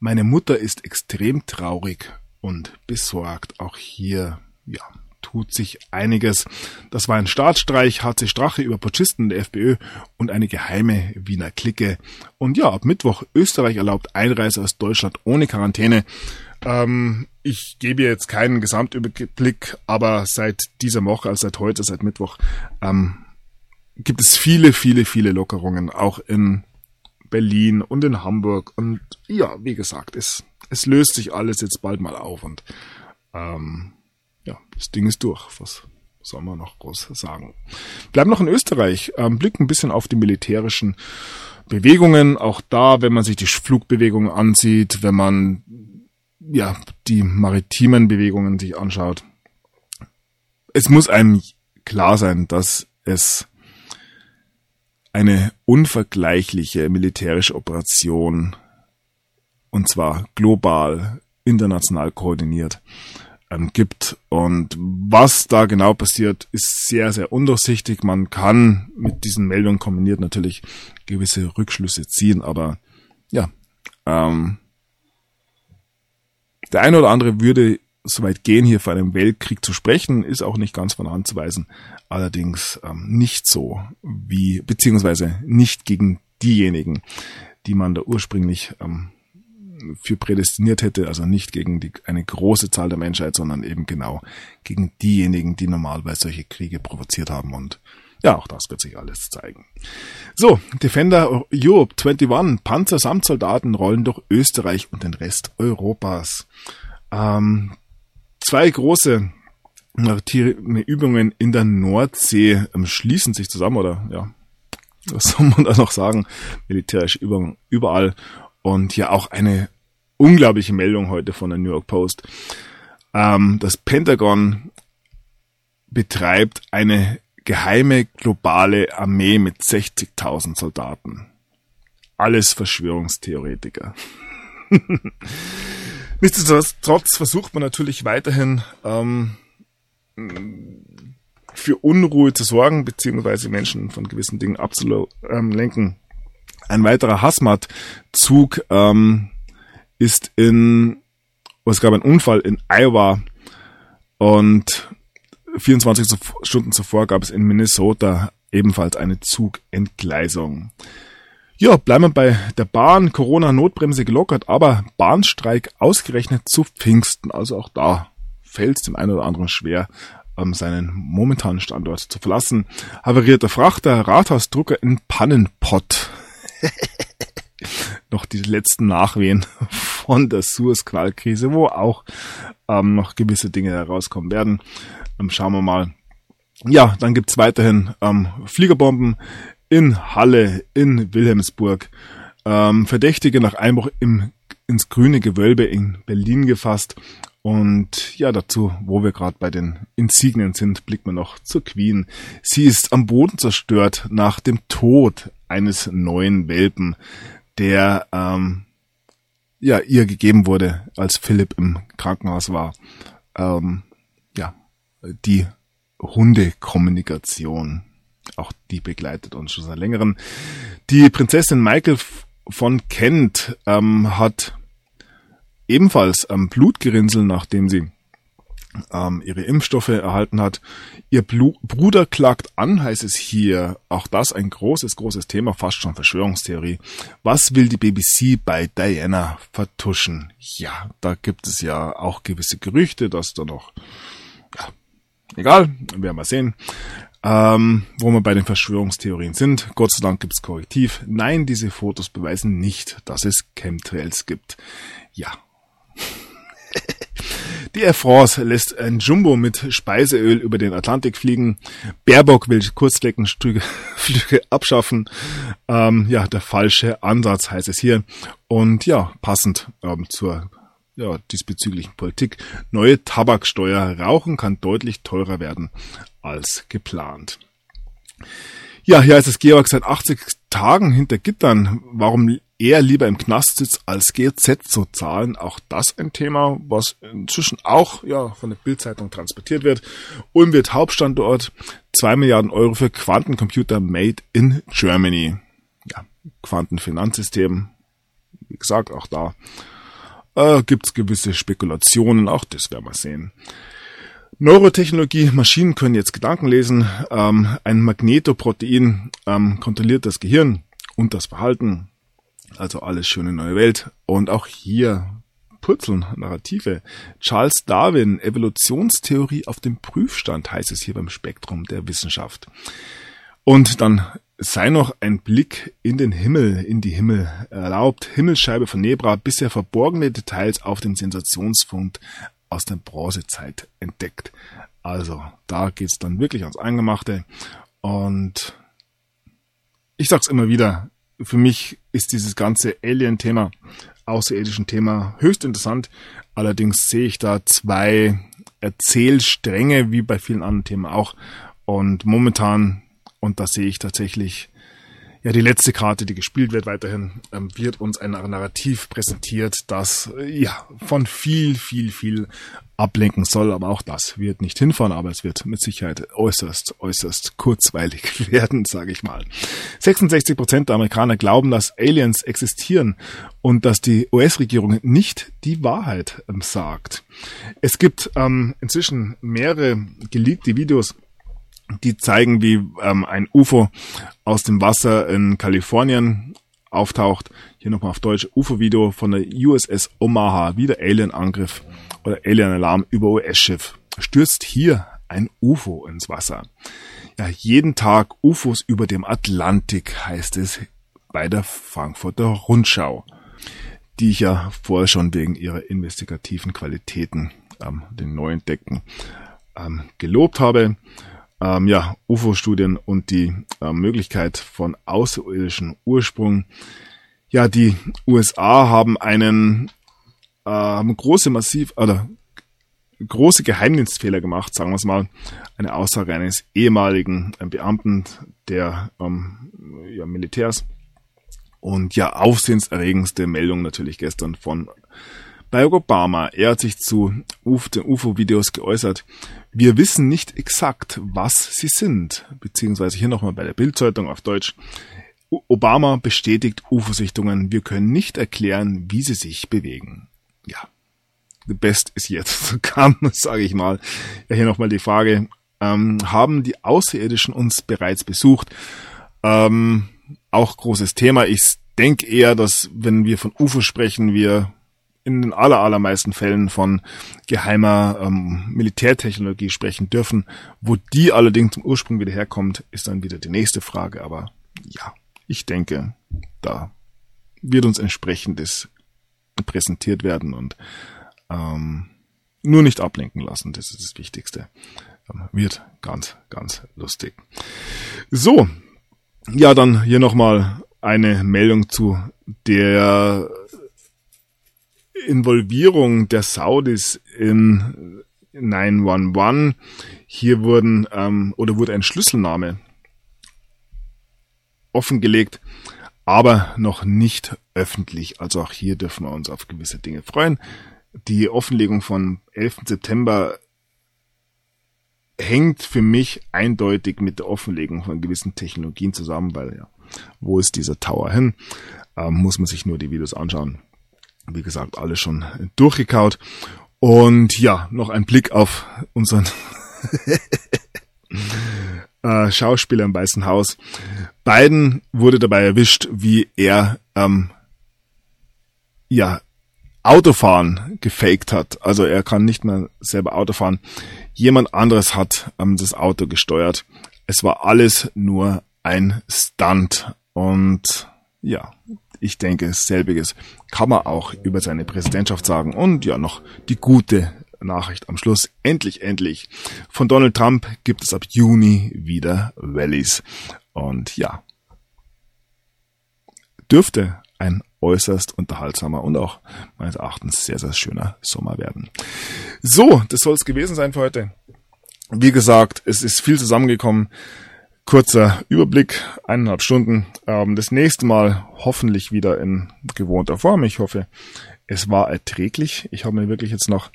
Meine Mutter ist extrem traurig und besorgt. Auch hier ja tut sich einiges. Das war ein Staatsstreich, HC Strache über Putschisten der FPÖ und eine geheime Wiener Clique. Und ja, ab Mittwoch Österreich erlaubt Einreise aus Deutschland ohne Quarantäne. Ähm, ich gebe jetzt keinen Gesamtüberblick, aber seit dieser Woche, also seit heute, seit Mittwoch, ähm, gibt es viele, viele, viele Lockerungen, auch in Berlin und in Hamburg. Und ja, wie gesagt, es, es löst sich alles jetzt bald mal auf und ähm, ja, das Ding ist durch. Was soll man noch groß sagen? Bleiben noch in Österreich, ähm, blicken ein bisschen auf die militärischen Bewegungen. Auch da, wenn man sich die Flugbewegungen ansieht, wenn man ja die maritimen Bewegungen sich anschaut, es muss einem klar sein, dass es eine unvergleichliche militärische Operation und zwar global, international koordiniert ähm, gibt. Und was da genau passiert, ist sehr, sehr undurchsichtig. Man kann mit diesen Meldungen kombiniert natürlich gewisse Rückschlüsse ziehen, aber ja, ähm, der eine oder andere würde soweit gehen, hier von einem Weltkrieg zu sprechen, ist auch nicht ganz von Hand zu weisen. Allerdings ähm, nicht so wie, beziehungsweise nicht gegen diejenigen, die man da ursprünglich ähm, für prädestiniert hätte, also nicht gegen die, eine große Zahl der Menschheit, sondern eben genau gegen diejenigen, die normalerweise solche Kriege provoziert haben und ja, auch das wird sich alles zeigen. So, Defender Europe 21, Panzer samt Soldaten rollen durch Österreich und den Rest Europas. Ähm, zwei große maritime Übungen in der Nordsee ähm, schließen sich zusammen, oder ja, was soll man da noch sagen? Militärische Übungen überall und ja auch eine unglaubliche Meldung heute von der New York Post. Ähm, das Pentagon betreibt eine geheime globale Armee mit 60.000 Soldaten. Alles Verschwörungstheoretiker. Nichtsdestotrotz versucht man natürlich weiterhin ähm, für Unruhe zu sorgen, beziehungsweise Menschen von gewissen Dingen abzulenken. Ein weiterer Hasmat-Zug ähm, ist in, es gab einen Unfall in Iowa und 24 Stunden zuvor gab es in Minnesota ebenfalls eine Zugentgleisung. Ja, bleiben wir bei der Bahn. Corona-Notbremse gelockert, aber Bahnstreik ausgerechnet zu Pfingsten. Also auch da fällt es dem einen oder anderen schwer, ähm, seinen momentanen Standort zu verlassen. Havarierter Frachter, Rathausdrucker in Pannenpott. Noch die letzten Nachwehen von der Suez-Knallkrise, wo auch ähm, noch gewisse Dinge herauskommen werden. Ähm, schauen wir mal. Ja, dann gibt's weiterhin ähm, Fliegerbomben in Halle, in Wilhelmsburg. Ähm, Verdächtige nach Einbruch im, ins grüne Gewölbe in Berlin gefasst. Und ja, dazu, wo wir gerade bei den Insignien sind, blicken wir noch zur Queen. Sie ist am Boden zerstört nach dem Tod eines neuen Welpen, der ähm, ja ihr gegeben wurde, als Philipp im Krankenhaus war. Ähm, ja, die Hundekommunikation, auch die begleitet uns schon seit längerem. Die Prinzessin Michael von Kent ähm, hat ebenfalls am Blutgerinnsel, nachdem sie ähm, ihre Impfstoffe erhalten hat. Ihr Blu Bruder klagt an, heißt es hier. Auch das ein großes, großes Thema, fast schon Verschwörungstheorie. Was will die BBC bei Diana vertuschen? Ja, da gibt es ja auch gewisse Gerüchte, dass da noch, ja, egal, werden wir sehen. Ähm, wo wir bei den Verschwörungstheorien sind. Gott sei Dank gibt's Korrektiv. Nein, diese Fotos beweisen nicht, dass es Chemtrails gibt. Ja, die Air France lässt ein Jumbo mit Speiseöl über den Atlantik fliegen. Baerbock will Kurzstreckenflüge abschaffen. Ähm, ja, der falsche Ansatz heißt es hier. Und ja, passend ähm, zur ja, diesbezüglichen Politik. Neue Tabaksteuer. Rauchen kann deutlich teurer werden als geplant. Ja, hier heißt es Georg seit 80 Tagen hinter Gittern. Warum er lieber im Knast sitzt, als GZ zu zahlen. Auch das ein Thema, was inzwischen auch ja, von der Bildzeitung transportiert wird. Ulm wird Hauptstandort. zwei Milliarden Euro für Quantencomputer made in Germany. Ja, Quantenfinanzsystem. Wie gesagt, auch da äh, gibt's gewisse Spekulationen. Auch das werden wir sehen. Neurotechnologie, Maschinen können jetzt Gedanken lesen. Ähm, ein Magnetoprotein ähm, kontrolliert das Gehirn und das Verhalten. Also alles schöne neue Welt. Und auch hier purzeln Narrative. Charles Darwin, Evolutionstheorie auf dem Prüfstand, heißt es hier beim Spektrum der Wissenschaft. Und dann sei noch ein Blick in den Himmel, in die Himmel erlaubt. Himmelsscheibe von Nebra, bisher verborgene Details auf dem Sensationsfund aus der Bronzezeit entdeckt. Also da geht's dann wirklich ans Eingemachte. Und ich sag's immer wieder, für mich ist dieses ganze Alien-Thema, außerirdischen Thema höchst interessant. Allerdings sehe ich da zwei Erzählstränge, wie bei vielen anderen Themen auch. Und momentan, und da sehe ich tatsächlich ja, die letzte Karte, die gespielt wird weiterhin, ähm, wird uns ein Narrativ präsentiert, das äh, ja von viel, viel, viel ablenken soll. Aber auch das wird nicht hinfahren, aber es wird mit Sicherheit äußerst, äußerst kurzweilig werden, sage ich mal. 66 Prozent der Amerikaner glauben, dass Aliens existieren und dass die US-Regierung nicht die Wahrheit ähm, sagt. Es gibt ähm, inzwischen mehrere geleakte Videos die zeigen, wie ähm, ein UFO aus dem Wasser in Kalifornien auftaucht. Hier nochmal auf Deutsch UFO-Video von der USS Omaha, wieder Alien-Angriff oder Alien-Alarm über US-Schiff. Stürzt hier ein UFO ins Wasser. Ja, jeden Tag UFOs über dem Atlantik heißt es bei der Frankfurter Rundschau, die ich ja vorher schon wegen ihrer investigativen Qualitäten, ähm, den Neuentdeckten, ähm, gelobt habe ähm, ja, UFO-Studien und die äh, Möglichkeit von außerirdischen Ursprung. Ja, die USA haben einen äh, haben große massiv oder große Geheimdienstfehler gemacht, sagen wir es mal, eine Aussage eines ehemaligen äh, Beamten der ähm, ja, Militärs und ja aufsehenserregendste Meldung natürlich gestern von Barack Obama. Er hat sich zu UFO-Videos geäußert. Wir wissen nicht exakt, was sie sind, beziehungsweise hier nochmal bei der Bildzeitung auf Deutsch. Obama bestätigt UFO-Sichtungen. Wir können nicht erklären, wie sie sich bewegen. Ja, the best is yet to come, sage ich mal. Ja, hier nochmal die Frage, ähm, haben die Außerirdischen uns bereits besucht? Ähm, auch großes Thema. Ich denke eher, dass wenn wir von UFO sprechen, wir in den aller, allermeisten Fällen von geheimer ähm, Militärtechnologie sprechen dürfen. Wo die allerdings zum Ursprung wieder herkommt, ist dann wieder die nächste Frage. Aber ja, ich denke, da wird uns entsprechendes präsentiert werden und ähm, nur nicht ablenken lassen, das ist das Wichtigste. Ähm, wird ganz, ganz lustig. So, ja, dann hier nochmal eine Meldung zu der Involvierung der Saudis in 911. Hier wurden ähm, oder wurde ein Schlüsselname offengelegt, aber noch nicht öffentlich. Also auch hier dürfen wir uns auf gewisse Dinge freuen. Die Offenlegung von 11. September hängt für mich eindeutig mit der Offenlegung von gewissen Technologien zusammen, weil ja, wo ist dieser Tower hin? Ähm, muss man sich nur die Videos anschauen. Wie gesagt, alles schon durchgekaut. Und ja, noch ein Blick auf unseren äh, Schauspieler im Weißen Haus. Biden wurde dabei erwischt, wie er ähm, ja Autofahren gefaked hat. Also er kann nicht mehr selber Auto fahren. Jemand anderes hat ähm, das Auto gesteuert. Es war alles nur ein Stunt. Und ja, ich denke, selbiges kann man auch über seine Präsidentschaft sagen. Und ja, noch die gute Nachricht am Schluss. Endlich, endlich. Von Donald Trump gibt es ab Juni wieder Rallies. Und ja, dürfte ein äußerst unterhaltsamer und auch meines Erachtens sehr, sehr schöner Sommer werden. So, das soll es gewesen sein für heute. Wie gesagt, es ist viel zusammengekommen. Kurzer Überblick, eineinhalb Stunden. Ähm, das nächste Mal hoffentlich wieder in gewohnter Form. Ich hoffe, es war erträglich. Ich habe mir wirklich jetzt noch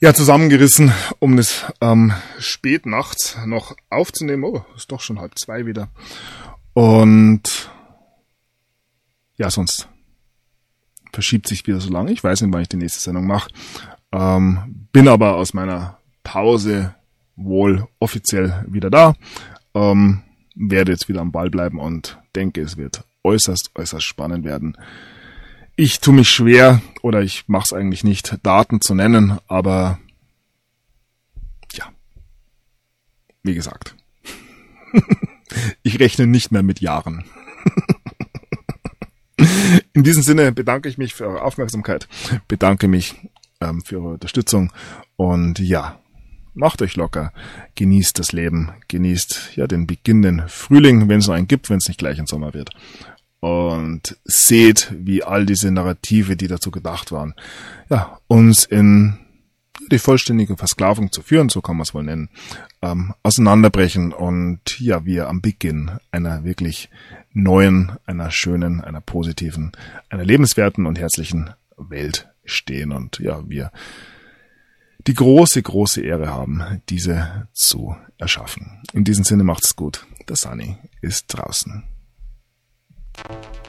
ja, zusammengerissen, um es ähm, spät nachts noch aufzunehmen. Oh, ist doch schon halb zwei wieder. Und ja, sonst verschiebt sich wieder so lange. Ich weiß nicht, wann ich die nächste Sendung mache. Ähm, bin aber aus meiner Pause wohl offiziell wieder da. Ähm, werde jetzt wieder am Ball bleiben und denke, es wird äußerst, äußerst spannend werden. Ich tue mich schwer oder ich mache es eigentlich nicht, Daten zu nennen, aber ja, wie gesagt, ich rechne nicht mehr mit Jahren. In diesem Sinne bedanke ich mich für eure Aufmerksamkeit, bedanke mich ähm, für eure Unterstützung und ja, macht euch locker, genießt das Leben, genießt ja den beginnenden Frühling, wenn es noch einen gibt, wenn es nicht gleich ein Sommer wird. Und seht, wie all diese Narrative, die dazu gedacht waren, ja, uns in die vollständige Versklavung zu führen, so kann man es wohl nennen, ähm, auseinanderbrechen und ja, wir am Beginn einer wirklich neuen, einer schönen, einer positiven, einer lebenswerten und herzlichen Welt stehen. Und ja, wir die große, große Ehre haben, diese zu erschaffen. In diesem Sinne macht's gut. Der Sunny ist draußen. Thank.